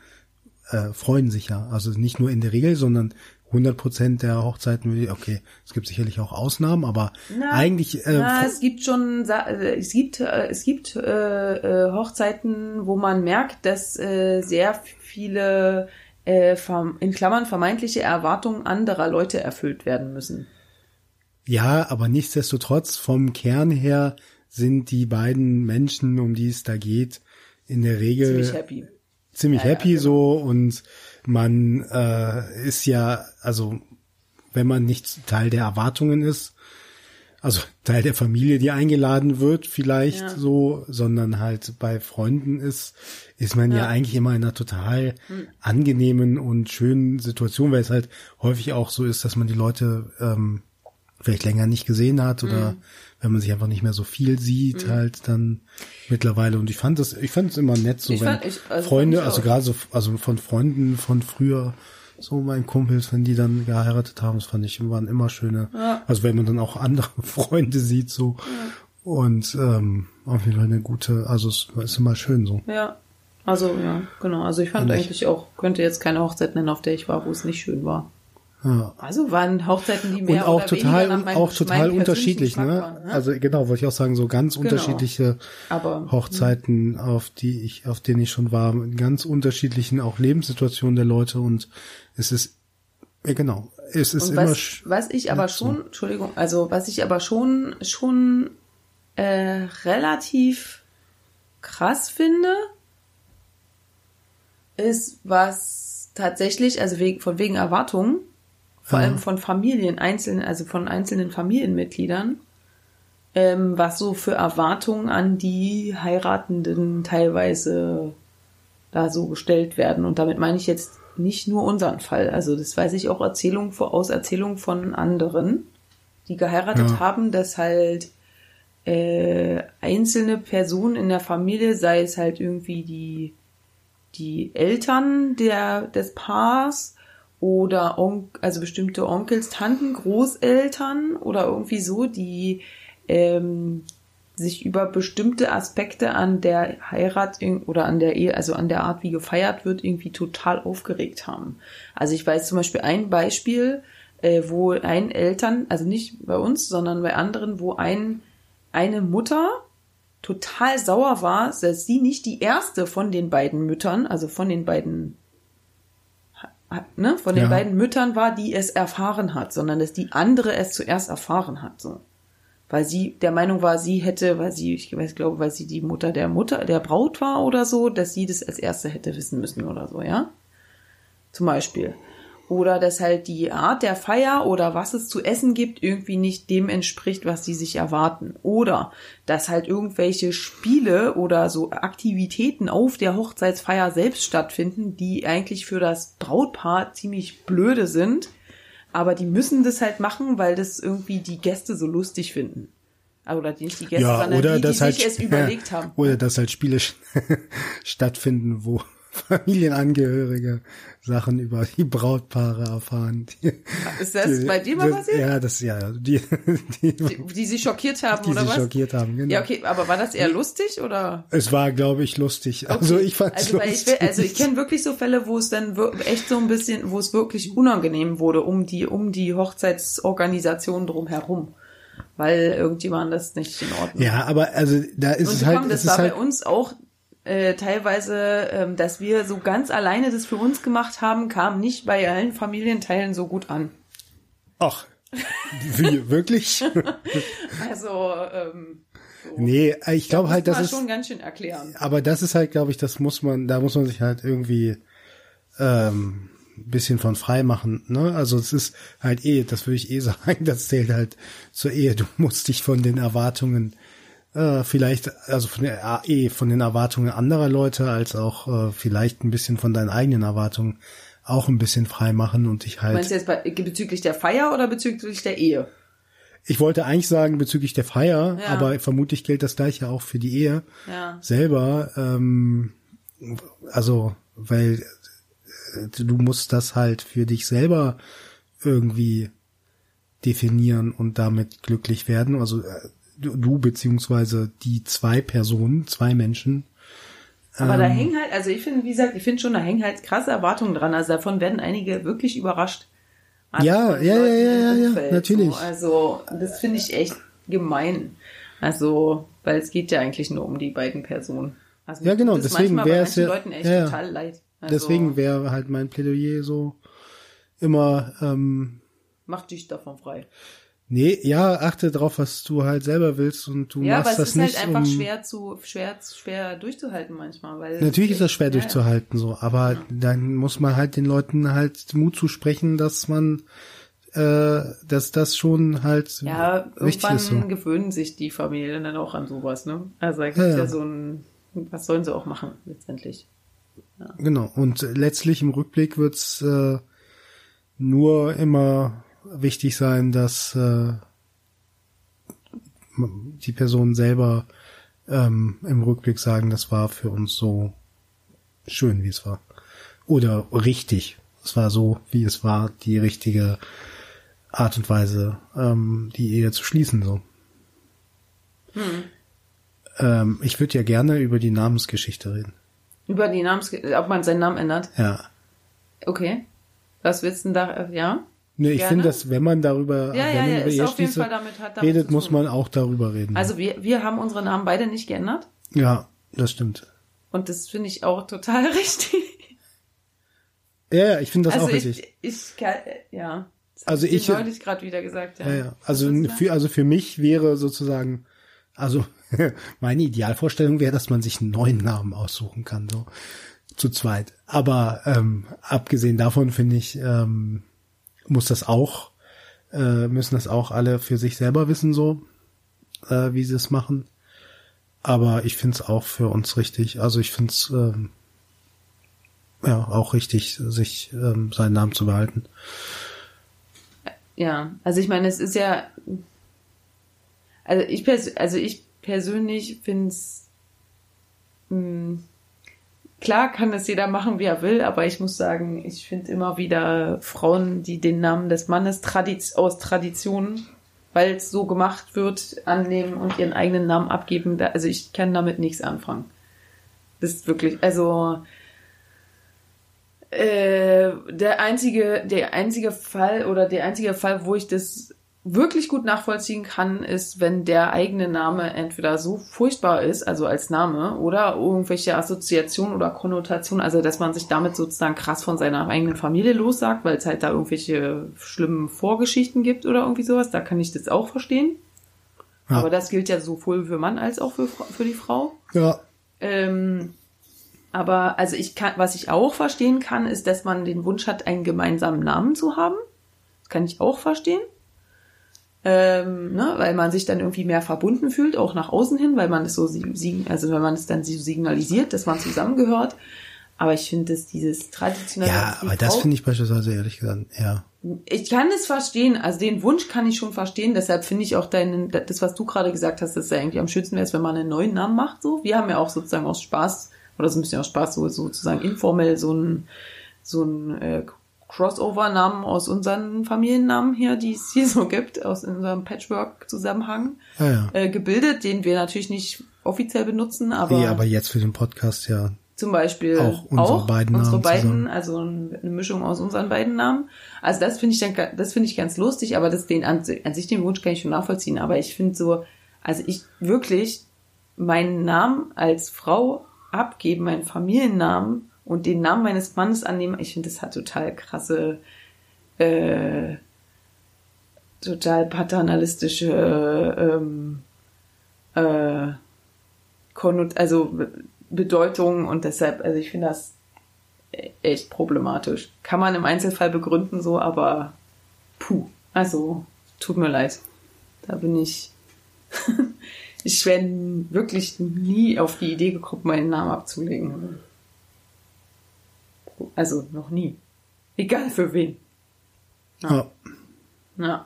Speaker 2: äh, freuen sich ja. Also nicht nur in der Regel, sondern 100 Prozent der Hochzeiten, will ich- okay, es gibt sicherlich auch Ausnahmen, aber
Speaker 1: Na,
Speaker 2: eigentlich, äh,
Speaker 1: Na, es gibt schon, äh, es gibt, äh, es gibt äh, äh, Hochzeiten, wo man merkt, dass äh, sehr viele äh, in Klammern vermeintliche Erwartungen anderer Leute erfüllt werden müssen.
Speaker 2: ja, aber nichtsdestotrotz vom Kern her sind die beiden Menschen, um die es da geht, in der Regel
Speaker 1: Ziemlich happy. Ja, ja,
Speaker 2: happy
Speaker 1: genau.
Speaker 2: so und man äh, ist ja, also wenn man nicht Teil der Erwartungen ist, also Teil der Familie, die eingeladen wird, vielleicht
Speaker 1: Ja.
Speaker 2: so, sondern halt bei Freunden ist, ist man ja,
Speaker 1: Ja.
Speaker 2: Eigentlich immer in einer total angenehmen und schönen Situation, weil es halt häufig auch so ist, dass man die Leute ähm, vielleicht länger nicht gesehen hat oder
Speaker 1: Hm.
Speaker 2: Wenn man sich einfach nicht mehr so viel sieht, halt dann mittlerweile. Und ich fand das, ich fand es immer nett, so
Speaker 1: Ich
Speaker 2: wenn
Speaker 1: fand- ich- also
Speaker 2: Freunde,
Speaker 1: ich
Speaker 2: also gerade so, also von Freunden von früher, so mein Kumpels, wenn die dann geheiratet haben, das fand ich, waren immer schöne,
Speaker 1: Ja.
Speaker 2: also wenn man dann auch andere Freunde sieht, so. Und ähm, auf jeden Fall eine gute, also es ist immer schön so.
Speaker 1: Ja. Also, ja, genau. Also ich fand
Speaker 2: Fand ich.
Speaker 1: eigentlich auch, könnte jetzt keine Hochzeit nennen, auf der ich war, wo es nicht schön war.
Speaker 2: Ja.
Speaker 1: Also waren Hochzeiten, die
Speaker 2: Und
Speaker 1: mehr
Speaker 2: auch
Speaker 1: oder
Speaker 2: total,
Speaker 1: nach meinem,
Speaker 2: auch total unterschiedlich, ne?
Speaker 1: waren, ne?
Speaker 2: Also genau, wollte ich auch sagen, so ganz unterschiedliche
Speaker 1: Aber
Speaker 2: Hochzeiten, auf die ich, auf denen ich schon war, in ganz unterschiedlichen auch Lebenssituationen der Leute und es ist, ja genau, es ist
Speaker 1: Und
Speaker 2: immer,
Speaker 1: was, was ich aber
Speaker 2: nett so.
Speaker 1: schon, Entschuldigung, also was ich aber schon, schon äh, relativ krass finde, ist, was tatsächlich, also wegen, von wegen Erwartungen, vor allem von Familien, einzelnen, also von einzelnen Familienmitgliedern, ähm, was so für Erwartungen an die Heiratenden teilweise da so gestellt werden. Und damit meine ich jetzt nicht nur unseren Fall. Also das weiß ich auch Erzählung vor- aus Erzählungen von anderen, die geheiratet
Speaker 2: Ja.
Speaker 1: haben, dass halt äh, einzelne Personen in der Familie, sei es halt irgendwie die, die Eltern der, des Paars oder On also bestimmte Onkels, Tanten, Großeltern oder irgendwie so, die ähm, sich über bestimmte Aspekte an der Heirat oder an der Ehe, also an der Art, wie gefeiert wird, irgendwie total aufgeregt haben. Also ich weiß zum Beispiel ein Beispiel, äh, wo ein Eltern, also nicht bei uns, sondern bei anderen, wo ein, eine Mutter total sauer war, dass sie nicht die erste von den beiden Müttern, also von den beiden ne, von den
Speaker 2: Ja.
Speaker 1: beiden Müttern war, die es erfahren hat, sondern dass die andere es zuerst erfahren hat, so. Weil sie der Meinung war, sie hätte, weil sie, ich weiß, glaube, weil sie die Mutter der Mutter, der Braut war oder so, dass sie das als erste hätte wissen müssen oder so, ja? Zum Beispiel. Oder dass halt die Art der Feier oder was es zu essen gibt irgendwie nicht dem entspricht, was sie sich erwarten. Oder dass halt irgendwelche Spiele oder so Aktivitäten auf der Hochzeitsfeier selbst stattfinden, die eigentlich für das Brautpaar ziemlich blöde sind. Aber die müssen das halt machen, weil das irgendwie die Gäste so lustig finden. Oder nicht die Gäste,
Speaker 2: ja,
Speaker 1: sondern
Speaker 2: oder
Speaker 1: die, die
Speaker 2: dass halt,
Speaker 1: sich es überlegt haben.
Speaker 2: oder dass halt Spiele stattfinden, wo Familienangehörige Sachen über die Brautpaare erfahren. Die,
Speaker 1: Ist das bei dir mal passiert?
Speaker 2: Ja, das, ja, die, die,
Speaker 1: Die, die sie schockiert haben,
Speaker 2: die
Speaker 1: oder
Speaker 2: sich
Speaker 1: was?
Speaker 2: schockiert haben, genau.
Speaker 1: Ja, okay, aber war das eher lustig oder?
Speaker 2: Es war, glaube ich, lustig. Also
Speaker 1: Okay.
Speaker 2: ich fand es
Speaker 1: also, ich,
Speaker 2: lustig.
Speaker 1: will- also ich kenne wirklich so Fälle, wo es dann echt so ein bisschen, wo es wirklich unangenehm wurde um die um die Hochzeitsorganisation drumherum, weil irgendjemand das nicht in Ordnung.
Speaker 2: ja, aber also da ist es
Speaker 1: die
Speaker 2: halt,
Speaker 1: das
Speaker 2: es
Speaker 1: war
Speaker 2: halt,
Speaker 1: bei uns auch äh, teilweise, ähm, dass wir so ganz alleine das für uns gemacht haben, kam nicht bei allen Familienteilen so gut an.
Speaker 2: ach, wie, wirklich?
Speaker 1: Also ähm, so.
Speaker 2: nee, ich glaube halt, das ist,
Speaker 1: schon ganz schön erklären.
Speaker 2: aber das ist halt, glaube ich, das muss man, da muss man sich halt irgendwie ähm, ein bisschen von frei machen. Ne? Also es ist halt eh, das würde ich eh sagen, das zählt halt zur Ehe. Du musst dich von den Erwartungen äh, vielleicht, also von der eh von den Erwartungen anderer Leute als auch äh, vielleicht ein bisschen von deinen eigenen Erwartungen auch ein bisschen frei machen und ich halt.
Speaker 1: Meinst du jetzt bei, bezüglich der Feier oder bezüglich der Ehe?
Speaker 2: Ich wollte eigentlich sagen bezüglich der Feier,
Speaker 1: Ja.
Speaker 2: aber vermutlich gilt das gleiche auch für die Ehe
Speaker 1: Ja.
Speaker 2: selber. Ähm, also, weil äh, du musst das halt für dich selber irgendwie definieren und damit glücklich werden. Also äh, du, beziehungsweise die zwei Personen, zwei Menschen.
Speaker 1: Aber
Speaker 2: Ähm.
Speaker 1: da hängen halt, also ich finde, wie gesagt, ich finde schon, da hängen halt krasse Erwartungen dran. Also davon werden einige wirklich überrascht. Also
Speaker 2: Ja, ja, ja, ja, ja, ja, natürlich.
Speaker 1: So. Also das finde ich echt gemein. Also, weil es geht ja eigentlich nur um die beiden Personen. Also
Speaker 2: Ja, genau, deswegen wäre es ja-
Speaker 1: Leuten echt
Speaker 2: ja.
Speaker 1: total leid. Also,
Speaker 2: Deswegen wäre halt mein Plädoyer so immer, ähm,
Speaker 1: mach dich davon frei.
Speaker 2: Nee, ja, achte drauf, was du halt selber willst und du
Speaker 1: Ja, aber
Speaker 2: machst
Speaker 1: es
Speaker 2: das
Speaker 1: ist
Speaker 2: nicht
Speaker 1: halt einfach
Speaker 2: um,
Speaker 1: schwer zu schwer schwer durchzuhalten manchmal, weil
Speaker 2: Natürlich ist das schwer
Speaker 1: Ja, ja.
Speaker 2: durchzuhalten, so, aber dann muss man halt den Leuten halt Mut zusprechen, dass man, äh, dass das schon halt
Speaker 1: Ja,
Speaker 2: wichtig
Speaker 1: irgendwann
Speaker 2: ist. So.
Speaker 1: gewöhnen sich die Familien dann auch an sowas, ne? Also da gibt's ja,
Speaker 2: Ja, ja.
Speaker 1: so ein, was sollen sie auch machen, letztendlich.
Speaker 2: Genau. Und letztlich im Rückblick wird's äh, nur immer wichtig sein, dass äh, die Personen selber ähm, im Rückblick sagen, das war für uns so schön, wie es war. Oder richtig. Es war so, wie es war, die richtige Art und Weise, ähm, die Ehe zu schließen. So. Ähm, ich würde ja gerne über die Namensgeschichte reden.
Speaker 1: Über die Namens, ob man seinen Namen ändert.
Speaker 2: Ja.
Speaker 1: Okay. Was willst du denn da, ja?
Speaker 2: Ne, ich finde, dass wenn man darüber,
Speaker 1: Ja,
Speaker 2: wenn man über
Speaker 1: Fall damit, hat damit
Speaker 2: redet, muss man auch darüber reden.
Speaker 1: Also wir, wir haben unsere Namen beide nicht geändert.
Speaker 2: ja, das stimmt.
Speaker 1: Und das finde ich auch total richtig.
Speaker 2: Ja, ja, ich finde das
Speaker 1: also
Speaker 2: auch richtig.
Speaker 1: ich, ich, ja. Das
Speaker 2: Also ich-
Speaker 1: neulich gerade wieder gesagt, ja.
Speaker 2: Ja, ja. Also für, also für mich wäre sozusagen, also meine Idealvorstellung wäre, dass man sich einen neuen Namen aussuchen kann, so zu zweit. Aber ähm, abgesehen davon finde ich, ähm, muss das auch, äh, müssen das auch alle für sich selber wissen, so äh, wie sie es machen. Aber ich finde es auch für uns richtig. Also ich finde es ähm, ja auch richtig, sich ähm, seinen Namen zu behalten.
Speaker 1: Ja, also ich meine, es ist ja, also ich, pers also ich persönlich finde es, klar kann es jeder machen, wie er will, aber ich muss sagen, ich finde immer wieder Frauen, die den Namen des Mannes Tradiz aus Tradition, weil es so gemacht wird, annehmen und ihren eigenen Namen abgeben. Also ich kann damit nichts anfangen. Das ist wirklich, also äh, der einzige, der einzige Fall oder der einzige Fall, wo ich das wirklich gut nachvollziehen kann, ist, wenn der eigene Name entweder so furchtbar ist, also als Name, oder irgendwelche Assoziationen oder Konnotationen, also dass man sich damit sozusagen krass von seiner eigenen Familie lossagt, weil es halt da irgendwelche schlimmen Vorgeschichten gibt oder irgendwie sowas, da kann ich das auch verstehen.
Speaker 2: Ja.
Speaker 1: Aber das gilt ja sowohl für Mann als auch für, für die Frau.
Speaker 2: Ja,
Speaker 1: Ähm, aber also ich kann, was ich auch verstehen kann, ist, dass man den Wunsch hat, einen gemeinsamen Namen zu haben. Das kann ich auch verstehen. Ähm, ne, weil man sich dann irgendwie mehr verbunden fühlt, auch nach außen hin, weil man es so, also wenn man es dann so signalisiert, dass man zusammengehört. Aber ich finde, dass dieses traditionelle.
Speaker 2: ja, aber das finde ich beispielsweise ehrlich gesagt, ja.
Speaker 1: ich kann es verstehen, also den Wunsch kann ich schon verstehen, deshalb finde ich auch deinen, das, was du gerade gesagt hast, dass ja eigentlich am schönsten wäre, wenn man einen neuen Namen macht, so. Wir haben ja auch sozusagen aus Spaß, oder so ein bisschen aus Spaß, so, sozusagen informell so ein, so ein, äh, Crossover-Namen aus unseren Familiennamen hier, die es hier so gibt, aus unserem Patchwork-Zusammenhang,
Speaker 2: Ja, ja.
Speaker 1: äh, gebildet, den wir natürlich nicht offiziell benutzen, aber,
Speaker 2: Nee, aber jetzt für den Podcast ja.
Speaker 1: zum Beispiel
Speaker 2: Auch unsere beiden
Speaker 1: unsere
Speaker 2: Namen
Speaker 1: beiden,
Speaker 2: zusammen.
Speaker 1: also eine Mischung aus unseren beiden Namen. Also das finde ich dann, das finde ich ganz lustig, aber das den an, an sich den Wunsch kann ich schon nachvollziehen. Aber ich finde so, also ich wirklich meinen Namen als Frau abgeben, meinen Familiennamen und den Namen meines Mannes annehmen, ich finde das hat total krasse, äh, total paternalistische, ähm, äh, Konnot also Be- Bedeutung und deshalb, also ich finde das e- echt problematisch. Kann man im Einzelfall begründen so, aber puh, also tut mir leid. Da bin ich, ich wäre wirklich nie auf die Idee gekommen, meinen Namen abzulegen. Also noch nie. Egal für wen.
Speaker 2: Ja.
Speaker 1: Ja.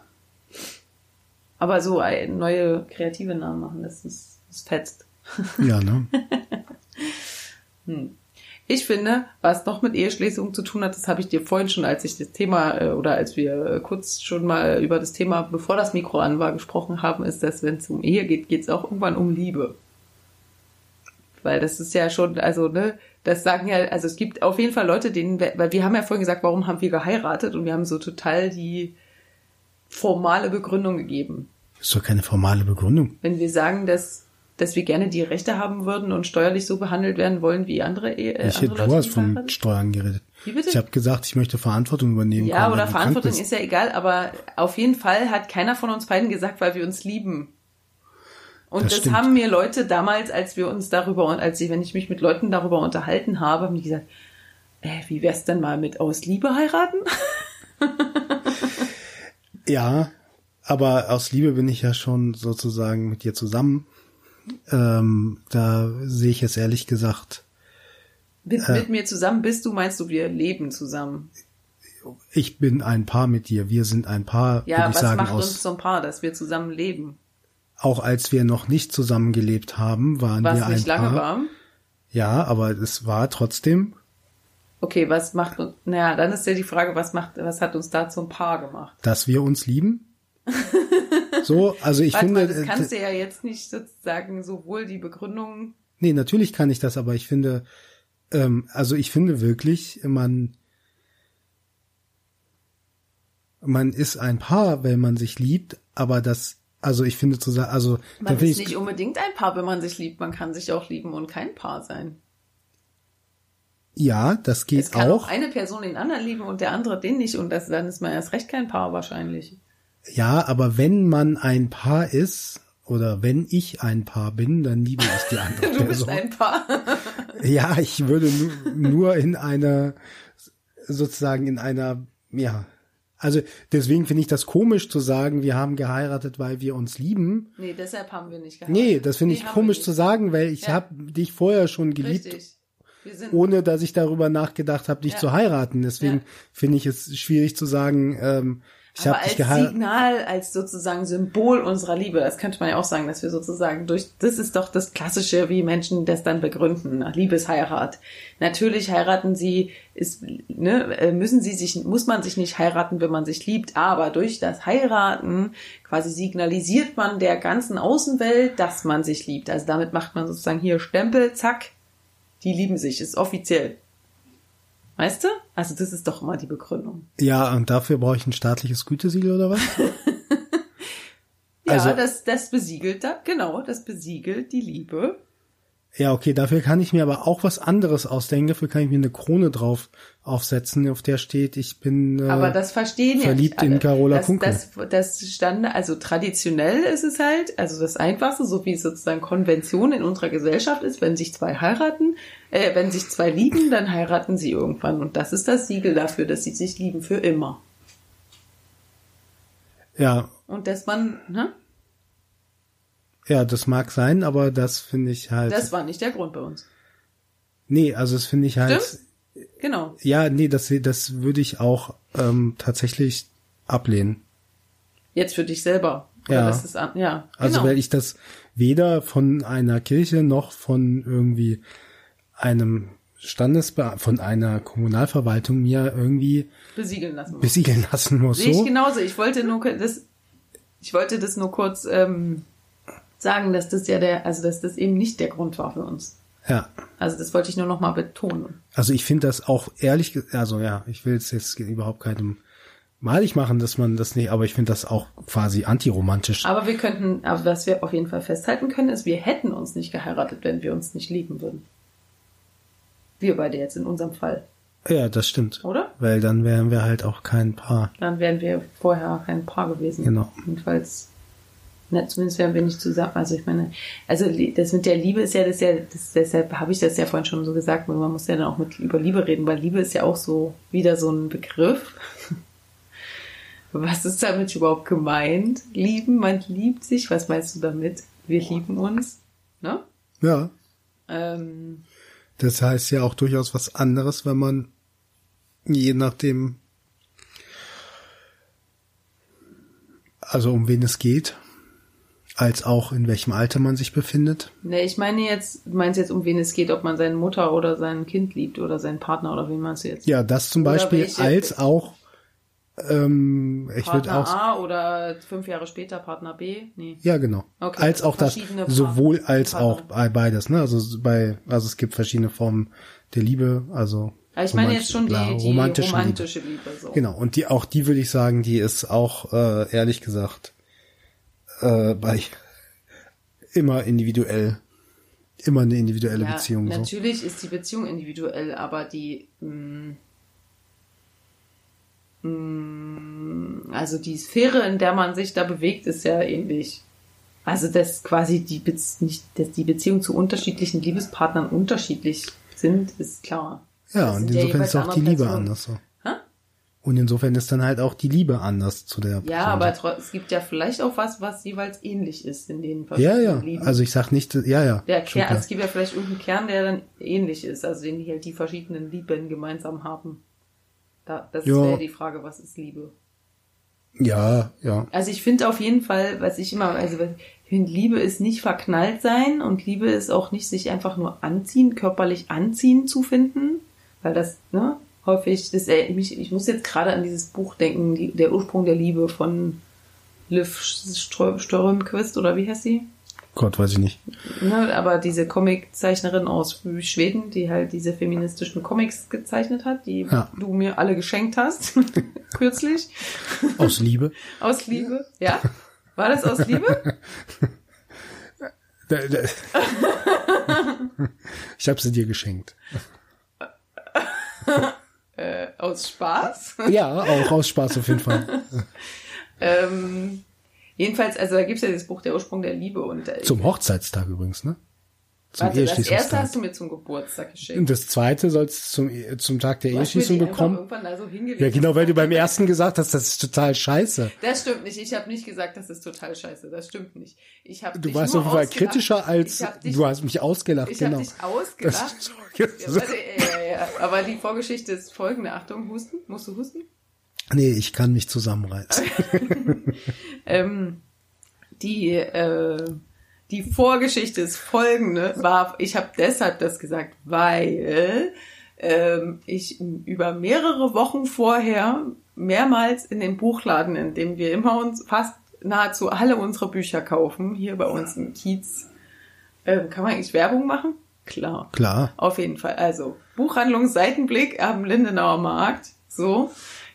Speaker 1: Aber so neue kreative Namen machen, das ist, das fetzt.
Speaker 2: Ja, ne?
Speaker 1: Ich finde, was noch mit Eheschließung zu tun hat, das habe ich dir vorhin schon, als ich das Thema äh, oder als wir äh, kurz schon mal über das Thema, bevor das Mikro an war, gesprochen haben, ist, dass wenn es um Ehe geht, geht es auch irgendwann um Liebe. Weil das ist ja schon, also, ne, das sagen ja, also es gibt auf jeden Fall Leute, denen, wir- weil wir haben ja vorhin gesagt, warum haben wir geheiratet und wir haben so total die formale Begründung gegeben.
Speaker 2: Ist doch keine formale Begründung.
Speaker 1: Wenn wir sagen, dass, dass wir gerne die Rechte haben würden und steuerlich so behandelt werden wollen wie andere Ehe. Äh,
Speaker 2: Ich,
Speaker 1: andere
Speaker 2: du hast von Steuern geredet.
Speaker 1: Wie bitte?
Speaker 2: Ich habe gesagt, ich möchte Verantwortung übernehmen.
Speaker 1: Ja,
Speaker 2: können,
Speaker 1: oder Verantwortung ist ja egal, aber auf jeden Fall hat keiner von uns beiden gesagt, weil wir uns lieben. Und
Speaker 2: Das
Speaker 1: das, haben mir Leute damals, als wir uns darüber, und als ich, wenn ich mich mit Leuten darüber unterhalten habe, haben die gesagt, äh, wie wär's denn mal mit aus Liebe heiraten?
Speaker 2: Ja, aber aus Liebe bin ich ja schon sozusagen mit dir zusammen. Ähm, da sehe ich es ehrlich gesagt.
Speaker 1: Mit, mit mir zusammen bist du, meinst du, wir leben zusammen.
Speaker 2: Ich bin ein Paar mit dir. Wir sind ein Paar,
Speaker 1: Ja, was
Speaker 2: sagen,
Speaker 1: macht uns zum Paar, dass wir zusammen leben?
Speaker 2: Auch als wir noch nicht zusammengelebt haben, waren
Speaker 1: Was
Speaker 2: wir ein
Speaker 1: nicht lange
Speaker 2: Paar.
Speaker 1: war?
Speaker 2: Ja, aber es war trotzdem.
Speaker 1: Okay, was macht uns, naja, dann ist ja die Frage, was macht, was hat uns da zum Paar gemacht?
Speaker 2: dass wir uns lieben. So, also ich
Speaker 1: Warte
Speaker 2: finde,
Speaker 1: mal, das
Speaker 2: äh,
Speaker 1: kannst du ja jetzt nicht sozusagen sowohl die Begründung
Speaker 2: nee, natürlich kann ich das, aber ich finde, ähm, also ich finde wirklich, man, man ist ein Paar, wenn man sich liebt, aber das, also ich finde zu sagen, also
Speaker 1: Man ist
Speaker 2: ich,
Speaker 1: nicht unbedingt ein Paar, wenn man sich liebt. Man kann sich auch lieben und kein Paar sein.
Speaker 2: ja, das geht
Speaker 1: Es kann auch
Speaker 2: auch.
Speaker 1: eine Person den anderen lieben und der andere den nicht. Und das, dann ist man erst recht kein Paar wahrscheinlich.
Speaker 2: Ja, aber wenn man ein Paar ist oder wenn ich ein Paar bin, dann liebe ich die andere
Speaker 1: Du bist
Speaker 2: Person.
Speaker 1: ein Paar.
Speaker 2: Ja, ich würde nu- nur in einer, sozusagen in einer, ja. Also deswegen finde ich das komisch zu sagen, wir haben geheiratet, weil wir uns lieben.
Speaker 1: nee, deshalb haben wir nicht geheiratet.
Speaker 2: Nee, das finde
Speaker 1: Nee,
Speaker 2: ich komisch zu sagen, weil ich
Speaker 1: Ja.
Speaker 2: habe dich vorher schon geliebt,
Speaker 1: Richtig.
Speaker 2: Ohne dass ich darüber nachgedacht habe, dich
Speaker 1: Ja.
Speaker 2: zu heiraten. Deswegen
Speaker 1: Ja.
Speaker 2: finde ich es schwierig zu sagen, ähm, ich
Speaker 1: aber als. Signal, als sozusagen Symbol unserer Liebe, das könnte man ja auch sagen, dass wir sozusagen durch, das ist doch das Klassische, wie Menschen das dann begründen, Liebesheirat. Natürlich heiraten sie, ist, ne, äh, müssen sie sich, muss man sich nicht heiraten, wenn man sich liebt, aber durch das Heiraten quasi signalisiert man der ganzen Außenwelt, dass man sich liebt. Also damit macht man sozusagen hier Stempel, zack, die lieben sich, ist offiziell. Weißt du? Also das ist doch immer die Begründung.
Speaker 2: Ja, und dafür brauche ich ein staatliches Gütesiegel oder was?
Speaker 1: Ja,
Speaker 2: Also-
Speaker 1: das, das besiegelt da, genau, das besiegelt die Liebe.
Speaker 2: Ja, okay, dafür kann ich mir aber auch was anderes ausdenken. Dafür kann ich mir eine Krone drauf aufsetzen, auf der steht, ich bin. Äh,
Speaker 1: Aber das verstehen ja
Speaker 2: verliebt
Speaker 1: alle.
Speaker 2: in Carola
Speaker 1: das,
Speaker 2: Kunkel.
Speaker 1: das, das stand, also traditionell ist es halt, also das Einfachste, so wie es sozusagen Konvention in unserer Gesellschaft ist, wenn sich zwei heiraten, äh, wenn sich zwei lieben, dann heiraten sie irgendwann. Und das ist das Siegel dafür, dass sie sich lieben für immer.
Speaker 2: ja,
Speaker 1: Und dass man, ne?
Speaker 2: Ja, das mag sein, aber das finde ich halt.
Speaker 1: Das war nicht der Grund bei uns.
Speaker 2: nee, also das finde ich halt.
Speaker 1: Stimmt? Genau.
Speaker 2: Ja, nee, das, das würde ich auch ähm, tatsächlich ablehnen.
Speaker 1: Jetzt für dich selber.
Speaker 2: Ja.
Speaker 1: Ist, ja.
Speaker 2: Also
Speaker 1: genau.
Speaker 2: weil ich das weder von einer Kirche noch von irgendwie einem Standesbe von einer Kommunalverwaltung mir irgendwie
Speaker 1: besiegeln lassen muss.
Speaker 2: besiegeln lassen muss.
Speaker 1: Sehe ich
Speaker 2: So.
Speaker 1: genauso. Ich wollte nur das, ich wollte das nur kurz ähm, sagen, dass das ja der, also dass das eben nicht der Grund war für uns.
Speaker 2: Ja.
Speaker 1: Also das wollte ich nur noch mal betonen.
Speaker 2: Also ich finde das auch ehrlich, also ja, ich will es jetzt überhaupt keinem malig machen, dass man das nicht, aber ich finde das auch quasi antiromantisch.
Speaker 1: Aber wir könnten, aber was wir auf jeden Fall festhalten können, ist, wir hätten uns nicht geheiratet, wenn wir uns nicht lieben würden. Wir beide jetzt in unserem Fall,
Speaker 2: Ja, das stimmt.
Speaker 1: oder?
Speaker 2: Weil dann wären wir halt auch kein Paar.
Speaker 1: Dann wären wir vorher kein Paar gewesen.
Speaker 2: Genau.
Speaker 1: Jedenfalls, na, zumindest wenn nicht zusammen, also ich meine, also das mit der Liebe ist ja, das ist ja, das, deshalb habe ich das ja vorhin schon so gesagt, weil man muss ja dann auch mit über Liebe reden, weil Liebe ist ja auch so wieder so ein Begriff. Was ist damit überhaupt gemeint? Lieben, man liebt sich. Was meinst du damit? Wir lieben uns, ne?
Speaker 2: Ja.
Speaker 1: Ähm,
Speaker 2: das heißt ja auch durchaus was anderes, wenn man je nachdem, also um wen es geht, als auch in welchem Alter man sich befindet.
Speaker 1: Ne, ich meine jetzt, du meinst jetzt, um wen es geht, ob man seine Mutter oder sein Kind liebt oder seinen Partner oder wen meinst du jetzt?
Speaker 2: Ja, das zum Beispiel als auch, ähm, ich würde
Speaker 1: Partner
Speaker 2: auch,
Speaker 1: A oder fünf Jahre später Partner B? Nee.
Speaker 2: ja genau,
Speaker 1: Okay,
Speaker 2: als auch das, sowohl als
Speaker 1: Partner.
Speaker 2: auch bei beides, ne? Also bei, also es gibt verschiedene Formen der Liebe, also
Speaker 1: Aber ich meine jetzt schon die, die
Speaker 2: romantische
Speaker 1: romantische,
Speaker 2: Liebe.
Speaker 1: Liebe. so.
Speaker 2: Genau, und die auch die würde ich sagen, die ist auch äh, ehrlich gesagt äh, bei immer individuell, immer eine individuelle
Speaker 1: Ja,
Speaker 2: Beziehung so.
Speaker 1: natürlich ist die Beziehung individuell, aber die mh, mh, also die Sphäre, in der man sich da bewegt, ist ja ähnlich. Also dass quasi die Be nicht, dass die Beziehungen zu unterschiedlichen Liebespartnern unterschiedlich sind, ist klar.
Speaker 2: Ja,
Speaker 1: Das
Speaker 2: und insofern ist auch die Liebe anders so. Und insofern ist dann halt auch die Liebe anders zu der
Speaker 1: Ja,
Speaker 2: Person.
Speaker 1: aber tro- es gibt ja vielleicht auch was, was jeweils ähnlich ist in den
Speaker 2: ja,
Speaker 1: verschiedenen
Speaker 2: ja.
Speaker 1: Lieben.
Speaker 2: Also ich sag nicht, ja, ja.
Speaker 1: Der Kern, es gibt ja vielleicht irgendeinen Kern, der dann ähnlich ist, also den die halt die verschiedenen Lieben gemeinsam haben. Da, das
Speaker 2: Ja.
Speaker 1: wäre die Frage, was ist Liebe?
Speaker 2: Ja, ja.
Speaker 1: Also ich finde auf jeden Fall, was ich immer, also ich finde, Liebe ist nicht verknallt sein und Liebe ist auch nicht sich einfach nur anziehen, körperlich anziehen zu finden, weil das, ne, häufig, das, mich, ich muss jetzt gerade an dieses Buch denken, die, der Ursprung der Liebe von Liv Strö- Strömquist oder wie heißt sie?
Speaker 2: Gott, weiß ich nicht.
Speaker 1: Ne, aber diese Comiczeichnerin aus Schweden, die halt diese feministischen Comics gezeichnet hat, die
Speaker 2: Ja.
Speaker 1: du mir alle geschenkt hast, kürzlich,
Speaker 2: Aus Liebe.
Speaker 1: aus Liebe. Ja? War das aus Liebe?
Speaker 2: Ich habe sie dir geschenkt.
Speaker 1: Äh, aus Spaß?
Speaker 2: Ja, auch aus Spaß auf jeden Fall.
Speaker 1: ähm, jedenfalls, also da gibt's ja dieses Buch Der Ursprung der Liebe und äh,
Speaker 2: Zum Hochzeitstag übrigens, ne? Zum
Speaker 1: warte, das erste hast du mir zum Geburtstag geschenkt.
Speaker 2: Und das zweite sollst du zum, zum Tag der Eheschließung bekommen.
Speaker 1: Irgendwann da so hingelegt.
Speaker 2: Ja, genau, weil du beim ersten gesagt hast, das ist total scheiße.
Speaker 1: Das stimmt nicht. Ich habe nicht gesagt, das ist total scheiße. Das stimmt nicht. Ich habe
Speaker 2: Du warst auf jeden Fall kritischer als,
Speaker 1: ich hab dich,
Speaker 2: du hast mich ausgelacht,
Speaker 1: ich
Speaker 2: genau.
Speaker 1: habe dich ausgelacht. Ja, warte, ja, ja. Aber die Vorgeschichte ist folgende. Achtung, husten. Musst du husten?
Speaker 2: nee, ich kann mich zusammenreißen.
Speaker 1: Ähm, die, äh, die Vorgeschichte ist folgende. War, ich habe deshalb das gesagt, weil ähm, ich über mehrere Wochen vorher mehrmals in den Buchladen, in dem wir immer uns fast nahezu alle unsere Bücher kaufen, hier bei uns im Kiez. Ähm, kann man eigentlich Werbung machen? Klar.
Speaker 2: Klar.
Speaker 1: Auf jeden Fall. Also, Buchhandlung Seitenblick am Lindenauer Markt. So.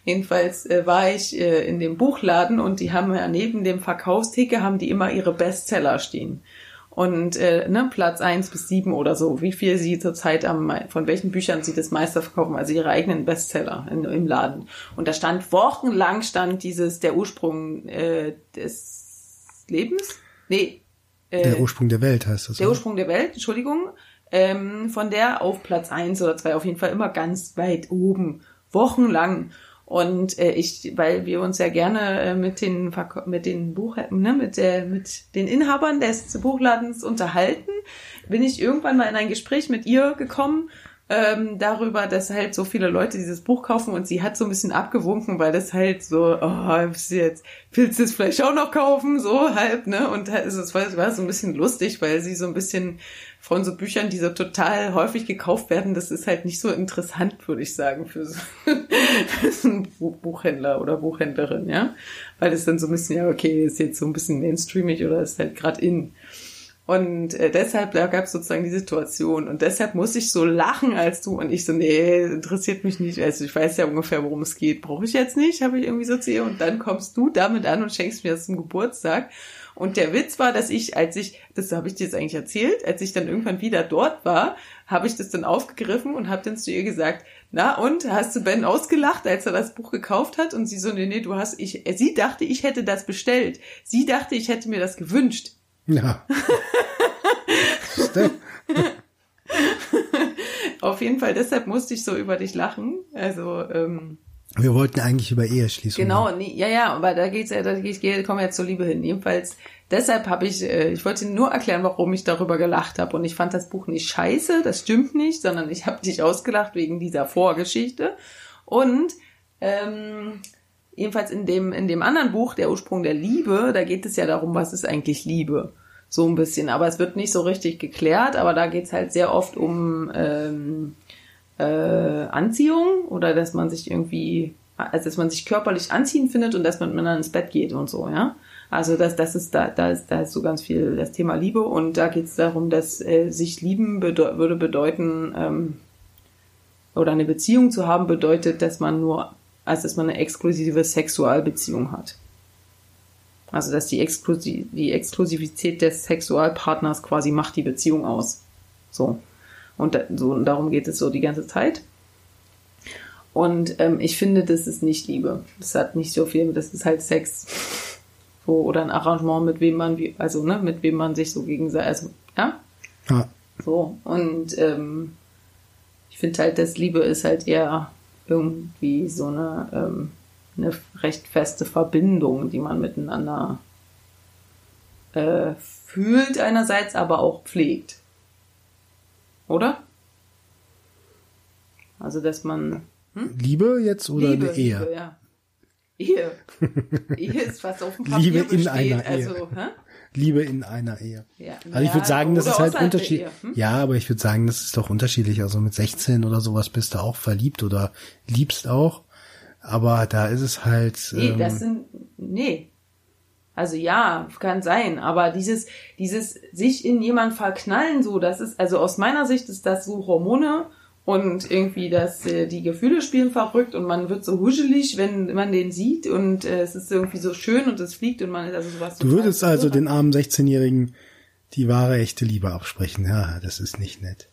Speaker 1: Jedenfalls äh, war ich äh, in dem Buchladen und die haben ja neben dem Verkaufstheke haben die immer ihre Bestseller stehen. Und äh, ne, Platz eins bis sieben oder so, wie viel sie zurzeit am, von welchen Büchern sie das meiste verkaufen, also ihre eigenen Bestseller in, im Laden. Und da stand wochenlang stand dieses der Ursprung äh, des Lebens? Nee. Äh,
Speaker 2: Der Ursprung der Welt heißt das.
Speaker 1: der
Speaker 2: oder?
Speaker 1: Ursprung der Welt, Entschuldigung, ähm, von der auf Platz eins oder zwei auf jeden Fall immer ganz weit oben, wochenlang. Und äh, ich, weil wir uns ja gerne äh, mit den mit den Buch ne, mit der mit den Inhabern des Buchladens unterhalten, bin ich irgendwann mal in ein Gespräch mit ihr gekommen ähm, darüber, dass halt so viele Leute dieses Buch kaufen und sie hat so ein bisschen abgewunken, weil das halt so, oh, jetzt, willst du es vielleicht auch noch kaufen, so halb, ne? Und es war, es war so ein bisschen lustig, weil sie so ein bisschen von so Büchern, die so total häufig gekauft werden, das ist halt nicht so interessant, würde ich sagen, für so, für so einen Bu- Buchhändler oder Buchhändlerin, ja? Weil es dann so ein bisschen, ja, okay, ist jetzt so ein bisschen mainstreamig oder ist halt gerade in. Und äh, deshalb gab es sozusagen die Situation. Und deshalb muss ich so lachen als du. Und ich so, nee, interessiert mich nicht. Also ich weiß ja ungefähr, worum es geht. Brauche ich jetzt nicht, habe ich irgendwie so zu ihr. Und dann kommst du damit an und schenkst mir das zum Geburtstag. Und der Witz war, dass ich, als ich, das habe ich dir jetzt eigentlich erzählt, als ich dann irgendwann wieder dort war, habe ich das dann aufgegriffen und habe dann zu ihr gesagt, na und, hast du Ben ausgelacht, als er das Buch gekauft hat? Und sie so, nee, nee, du hast, ich, sie dachte, ich hätte das bestellt. Sie dachte, ich hätte mir das gewünscht.
Speaker 2: Ja. Stimmt.
Speaker 1: Auf jeden Fall, deshalb musste ich so über dich lachen. Also, ähm,
Speaker 2: Wir wollten eigentlich über Eheschließung.
Speaker 1: genau, nee, ja, ja, aber da geht's ja, da geht's, geht, kommen wir jetzt zur Liebe hin. Jedenfalls, deshalb habe ich, äh, ich wollte nur erklären, warum ich darüber gelacht habe. Und ich fand das Buch nicht scheiße, das stimmt nicht, sondern ich habe dich ausgelacht wegen dieser Vorgeschichte. Und ähm, jedenfalls in dem, in dem anderen Buch, der Ursprung der Liebe, da geht es ja darum, was ist eigentlich Liebe. So ein bisschen. Aber es wird nicht so richtig geklärt, aber da geht's halt sehr oft um ähm, äh, Anziehung oder dass man sich irgendwie, also dass man sich körperlich anziehen findet und dass man miteinander ins Bett geht und so, ja. Also das, das ist da, da ist, da ist so ganz viel das Thema Liebe und da geht es darum, dass äh, sich lieben bedeu würde bedeuten ähm, oder eine Beziehung zu haben bedeutet, dass man nur, also dass man eine exklusive Sexualbeziehung hat. Also dass die, Exklusiv die Exklusivität des Sexualpartners quasi macht die Beziehung aus. So. Und so, und darum geht es so die ganze Zeit. Und ähm, ich finde, das ist nicht Liebe. Das hat nicht so viel, das ist halt Sex. So, oder ein Arrangement, mit wem man, also, ne, mit wem man sich so gegenseitig, also, ja?
Speaker 2: Ja.
Speaker 1: So, und ähm, ich finde halt, dass Liebe ist halt eher irgendwie so eine, ähm, eine recht feste Verbindung, die man miteinander äh, fühlt einerseits, aber auch pflegt. Oder? Also, dass man.
Speaker 2: Hm? Liebe jetzt oder
Speaker 1: Liebe,
Speaker 2: eine Ehe?
Speaker 1: Liebe, ja. Ehe. Ehe ist was auf dem Papier
Speaker 2: Liebe in
Speaker 1: besteht.
Speaker 2: einer Ehe.
Speaker 1: also, hä?
Speaker 2: Liebe in einer Ehe.
Speaker 1: Ja,
Speaker 2: Also ich würde sagen, das ist halt unterschiedlich.
Speaker 1: Hm?
Speaker 2: Ja, aber ich würde sagen, das ist doch unterschiedlich. Also mit 16 oder sowas bist du auch verliebt oder liebst auch. Aber da ist es halt.
Speaker 1: Nee,
Speaker 2: ähm,
Speaker 1: das sind, nee. Also ja, kann sein, aber dieses, dieses sich in jemand verknallen, so, das ist, also aus meiner Sicht ist das so Hormone und irgendwie, dass äh, die Gefühle spielen verrückt und man wird so huschelig, wenn man den sieht und äh, es ist irgendwie so schön und es fliegt und man ist also sowas.
Speaker 2: du würdest also den armen 16-Jährigen die wahre echte Liebe absprechen. Ja, das ist nicht nett.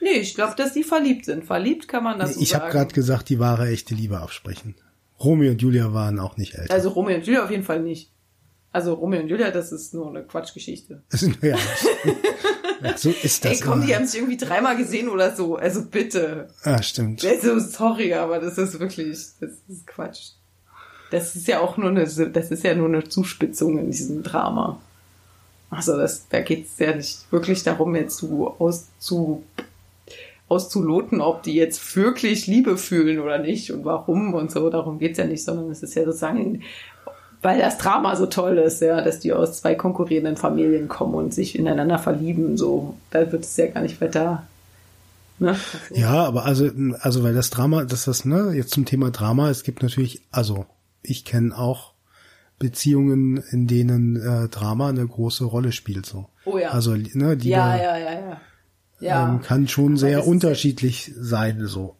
Speaker 1: Nee, ich glaube, dass die verliebt sind. Verliebt kann man das so
Speaker 2: ich habe gerade gesagt, die wahre echte Liebe absprechen. Romeo und Julia waren auch nicht älter.
Speaker 1: Also Romeo und Julia auf jeden Fall nicht. Also Romeo und Julia, das ist nur eine Quatschgeschichte.
Speaker 2: ja, ja, so ist das.
Speaker 1: Ey, komm,
Speaker 2: immer.
Speaker 1: die haben sich irgendwie dreimal gesehen oder so. Also bitte.
Speaker 2: Ah, stimmt.
Speaker 1: Also sorry, aber das ist wirklich, das ist Quatsch. Das ist ja auch nur eine, das ist ja nur eine Zuspitzung in diesem Drama. Also das, da geht's ja nicht wirklich darum, jetzt zu, auszu, auszuloten, ob die jetzt wirklich Liebe fühlen oder nicht und warum und so. Darum geht's ja nicht, sondern es ist ja sozusagen, weil das Drama so toll ist, ja, dass die aus zwei konkurrierenden Familien kommen und sich ineinander verlieben, so. Da wird es ja gar nicht weiter, ne?
Speaker 2: Ja, aber also, also weil das Drama, das das, ne, jetzt zum Thema Drama, es gibt natürlich, also ich kenne auch Beziehungen, in denen äh, Drama eine große Rolle spielt. So.
Speaker 1: Oh ja.
Speaker 2: Also ne, Liebe
Speaker 1: ja, ja, ja, ja. Ja.
Speaker 2: ähm, kann schon
Speaker 1: Aber
Speaker 2: sehr
Speaker 1: ist-
Speaker 2: unterschiedlich sein. So.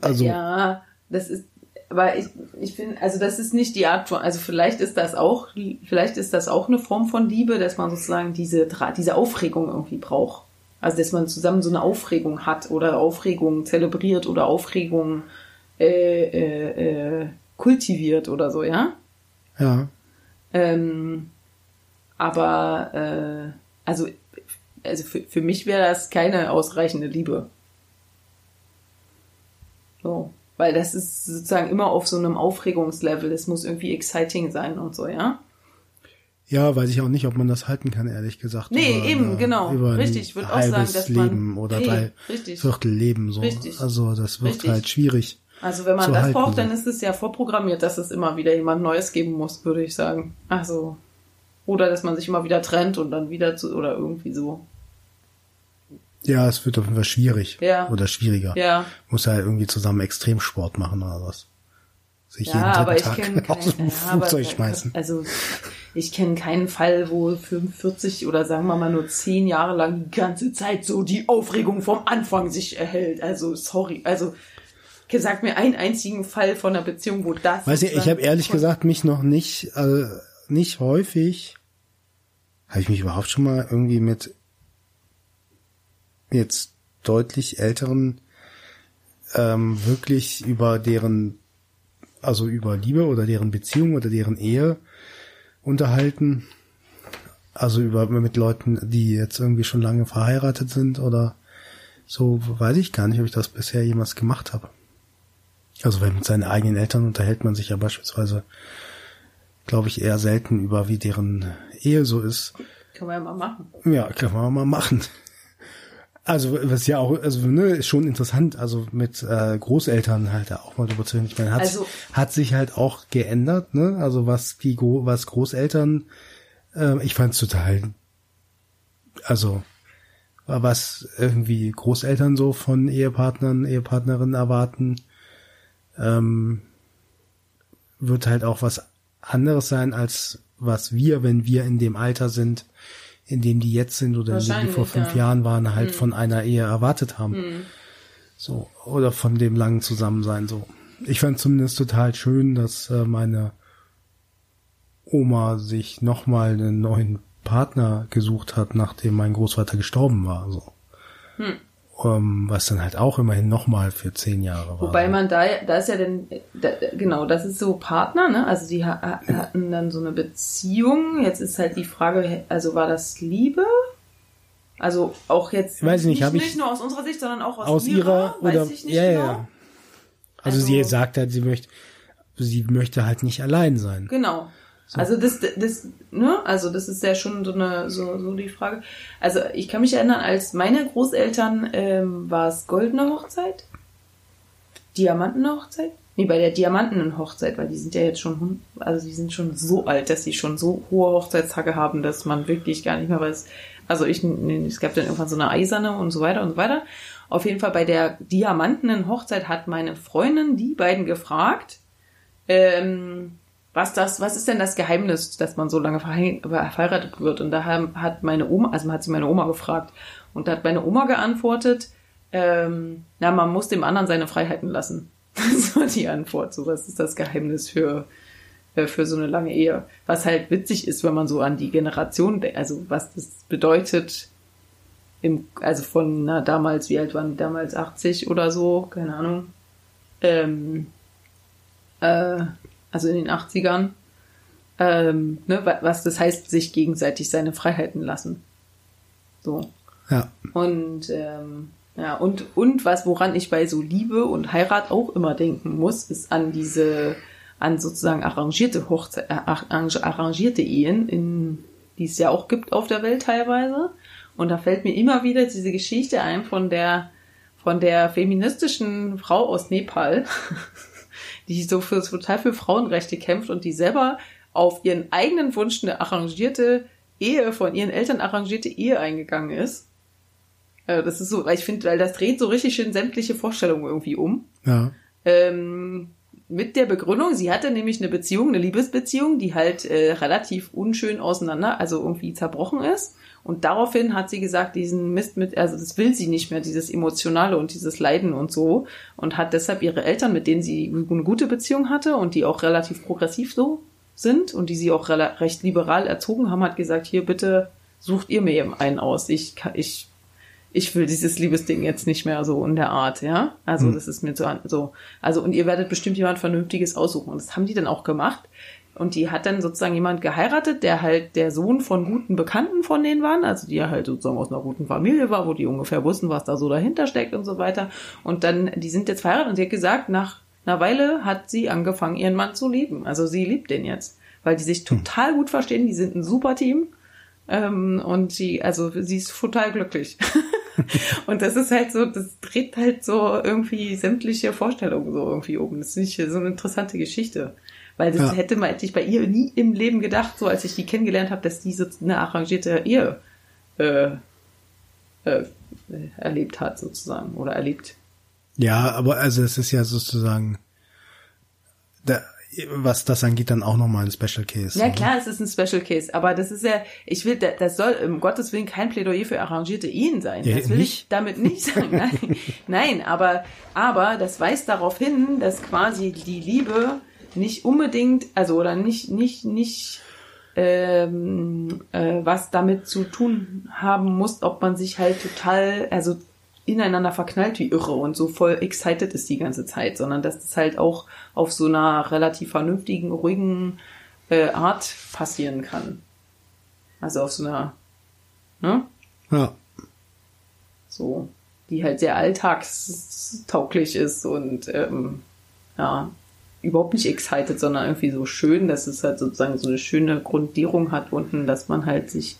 Speaker 2: Also
Speaker 1: Ja, das ist, aber ich, ich finde, also das ist nicht die Art von, also vielleicht ist das auch, vielleicht ist das auch eine Form von Liebe, dass man sozusagen diese, diese Aufregung irgendwie braucht. Also dass man zusammen so eine Aufregung hat oder Aufregung zelebriert oder Aufregung äh, äh, äh, kultiviert oder so, ja.
Speaker 2: ja,
Speaker 1: Ähm, aber äh, also, also für, für mich wäre das keine ausreichende Liebe. So. Weil das ist sozusagen immer auf so einem Aufregungslevel. Es muss irgendwie exciting sein und so, ja?
Speaker 2: ja, weiß ich auch nicht, ob man das halten kann, ehrlich gesagt.
Speaker 1: Nee,
Speaker 2: über
Speaker 1: eben,
Speaker 2: eine-
Speaker 1: genau.
Speaker 2: Über
Speaker 1: Richtig, ich würd auch sagen, dass man-
Speaker 2: Leben oder
Speaker 1: Nee,
Speaker 2: drei
Speaker 1: richtig.
Speaker 2: Viertel Leben so.
Speaker 1: Richtig.
Speaker 2: Also das wird
Speaker 1: Richtig.
Speaker 2: halt schwierig.
Speaker 1: Also wenn man das
Speaker 2: halten,
Speaker 1: braucht, dann ist es ja vorprogrammiert, dass es immer wieder jemand Neues geben muss, würde ich sagen. Also. Oder dass man sich immer wieder trennt und dann wieder zu, oder irgendwie so.
Speaker 2: Ja, es wird auf jeden Fall schwierig.
Speaker 1: Ja.
Speaker 2: Oder schwieriger.
Speaker 1: Ja.
Speaker 2: Muss ja irgendwie zusammen Extremsport machen oder was. Sich
Speaker 1: Ja,
Speaker 2: jeden
Speaker 1: aber ich kenne
Speaker 2: aus dem
Speaker 1: ja,
Speaker 2: Flugzeug schmeißen.
Speaker 1: Also ich kenne keinen Fall, wo 45 oder sagen wir mal nur 10 Jahre lang die ganze Zeit so die Aufregung vom Anfang sich erhält. Also sorry, also sag mir einen einzigen Fall von einer Beziehung, wo das.
Speaker 2: Weiß ich, ich habe ehrlich gesagt mich noch nicht, äh, nicht häufig, habe ich mich überhaupt schon mal irgendwie mit jetzt deutlich älteren ähm, wirklich über deren, also über Liebe oder deren Beziehung oder deren Ehe unterhalten. Also über mit Leuten, die jetzt irgendwie schon lange verheiratet sind oder so, weiß ich gar nicht, ob ich das bisher jemals gemacht habe. Also weil mit seinen eigenen Eltern unterhält man sich ja beispielsweise, glaube ich, eher selten über, wie deren Ehe so ist.
Speaker 1: Können wir ja mal machen.
Speaker 2: Ja, kann man mal machen. Also was ja auch, also ne, ist schon interessant, also mit äh, Großeltern halt auch mal drüber zu reden. Ich meine, hat,
Speaker 1: Also-
Speaker 2: hat sich halt auch geändert, ne? Also was die was Großeltern, äh, ich fand's total, also was irgendwie Großeltern so von Ehepartnern, Ehepartnerinnen erwarten, ähm, wird halt auch was anderes sein als was wir, wenn wir in dem Alter sind, in dem die jetzt sind oder in dem die vor fünf
Speaker 1: ja.
Speaker 2: Jahren waren, halt von einer Ehe erwartet haben. So, oder von dem langen Zusammensein, so. Ich fand zumindest total schön, dass äh, meine Oma sich nochmal einen neuen Partner gesucht hat, nachdem mein Großvater gestorben war, so. Ähm, was dann halt auch immerhin nochmal für zehn Jahre war.
Speaker 1: Wobei man da, da ist ja denn, da, genau, das ist so Partner, ne? Also die ha ha- hatten dann so eine Beziehung. Jetzt ist halt die Frage, also war das Liebe? Also auch jetzt
Speaker 2: Weiß ich nicht, ich-
Speaker 1: nicht nur aus unserer Sicht, sondern auch aus,
Speaker 2: aus ihrer
Speaker 1: weiß
Speaker 2: oder
Speaker 1: ich nicht
Speaker 2: ja,
Speaker 1: genau.
Speaker 2: ja. Also,
Speaker 1: Also-
Speaker 2: sie sagt halt, sie möchte, sie möchte halt nicht allein sein.
Speaker 1: Genau. Also das, das, ne, also das ist ja schon so eine, so, so die Frage. Also ich kann mich erinnern, als meine Großeltern ähm, war es goldene Hochzeit, Diamantene Hochzeit. Nee, bei der Diamantenen Hochzeit, weil die sind ja jetzt schon, also die sind schon so alt, dass sie schon so hohe Hochzeitstage haben, dass man wirklich gar nicht mehr weiß. Also ich, nee, es gab dann irgendwann so eine eiserne und so weiter und so weiter. Auf jeden Fall bei der Diamantenen Hochzeit hat meine Freundin die beiden gefragt, ähm, was das, was ist denn das Geheimnis, dass man so lange verhei- verheiratet wird? Und da hat meine Oma, also hat sie meine Oma gefragt. Und da hat meine Oma geantwortet, ähm, na, man muss dem anderen seine Freiheiten lassen. Das war die Antwort. So, was ist das Geheimnis für, äh, für so eine lange Ehe? Was halt witzig ist, wenn man so an die Generation, also was das bedeutet, im, also von, na, damals, wie alt waren die damals? 80 oder so, keine Ahnung. Ähm, äh, also in den 80ern, ähm, ne, wa- was das heißt, sich gegenseitig seine Freiheiten lassen. So.
Speaker 2: Ja.
Speaker 1: Und ähm, ja, und, und was, woran ich bei so Liebe und Heirat auch immer denken muss, ist an diese, an sozusagen arrangierte Hochzeit, äh, arrangierte Ehen, in, die es ja auch gibt auf der Welt teilweise. Und da fällt mir immer wieder diese Geschichte ein von der, von der feministischen Frau aus Nepal, die so für, total für Frauenrechte kämpft und die selber auf ihren eigenen Wunsch eine arrangierte Ehe, von ihren Eltern arrangierte Ehe eingegangen ist. Äh, Das ist so, weil ich finde, weil das dreht so richtig schön sämtliche Vorstellungen irgendwie um.
Speaker 2: Ja.
Speaker 1: Ähm, mit der Begründung, sie hatte nämlich eine Beziehung, eine Liebesbeziehung, die halt äh, relativ unschön auseinander, also irgendwie zerbrochen ist. Und daraufhin hat sie gesagt, diesen Mist mit, also das will sie nicht mehr, dieses Emotionale und dieses Leiden und so. Und hat deshalb ihre Eltern, mit denen sie eine gute Beziehung hatte und die auch relativ progressiv so sind und die sie auch recht liberal erzogen haben, hat gesagt, hier bitte sucht ihr mir eben einen aus. Ich, ich ich will dieses Liebesding jetzt nicht mehr so in der Art, ja. Also das ist mir zu an- so. Also und ihr werdet bestimmt jemand Vernünftiges aussuchen. Und das haben die dann auch gemacht. Und die hat dann sozusagen jemand geheiratet, der halt der Sohn von guten Bekannten von denen waren, also die ja halt sozusagen aus einer guten Familie war, wo die ungefähr wussten, was da so dahinter steckt und so weiter. Und dann, die sind jetzt verheiratet und sie hat gesagt, nach einer Weile hat sie angefangen, ihren Mann zu lieben. Also sie liebt den jetzt, weil die sich total gut verstehen, die sind ein super Team. Ähm, und sie, also sie ist total glücklich. und das ist halt so, das dreht halt so irgendwie sämtliche Vorstellungen so irgendwie um. Das finde ich so eine interessante Geschichte. Weil das
Speaker 2: Ja.
Speaker 1: hätte, man, hätte ich bei ihr nie im Leben gedacht, so als ich die kennengelernt habe, dass die so eine arrangierte Ehe äh, äh, erlebt hat, sozusagen. Oder erlebt.
Speaker 2: Ja, aber also es ist ja sozusagen, da, was das angeht, dann auch nochmal ein Special Case.
Speaker 1: Ja
Speaker 2: ne?
Speaker 1: klar, es ist ein Special Case, aber das ist ja, ich will, da- das soll um Gottes Willen kein Plädoyer für arrangierte Ehen sein.
Speaker 2: Ja,
Speaker 1: das will
Speaker 2: nicht?
Speaker 1: ich damit nicht sagen. Nein, nein, aber, aber das weist darauf hin, dass quasi die Liebe nicht unbedingt, also oder nicht, nicht, nicht ähm, äh, was damit zu tun haben muss, ob man sich halt total, also ineinander verknallt wie irre und so voll excited ist die ganze Zeit, sondern dass das halt auch auf so einer relativ vernünftigen, ruhigen äh, Art passieren kann. Also auf so einer, ne?
Speaker 2: Ja.
Speaker 1: So, die halt sehr alltagstauglich ist und ähm, ja, überhaupt nicht excited, sondern irgendwie so schön, dass es halt sozusagen so eine schöne Grundierung hat unten, dass man halt sich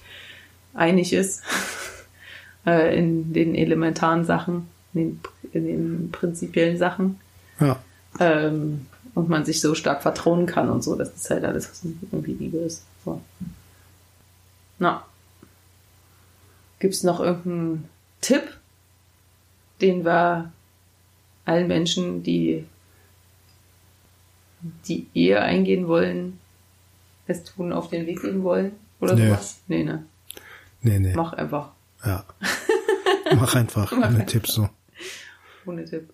Speaker 1: einig ist. äh, in den elementaren Sachen, in den, in den prinzipiellen Sachen.
Speaker 2: Ja.
Speaker 1: Ähm, und man sich so stark vertrauen kann und so. Das ist halt alles, was irgendwie Liebe ist. So. Na. Gibt's noch irgendeinen Tipp, den wir allen Menschen, die die Ehe eingehen wollen, es tun, auf den Weg gehen wollen? Oder
Speaker 2: Nee.
Speaker 1: sowas? Nee, ne?
Speaker 2: Nee, nee.
Speaker 1: Mach einfach.
Speaker 2: Ja. Mach einfach.
Speaker 1: Mach
Speaker 2: Ohne
Speaker 1: einfach.
Speaker 2: Tipps so.
Speaker 1: Ohne Tipp.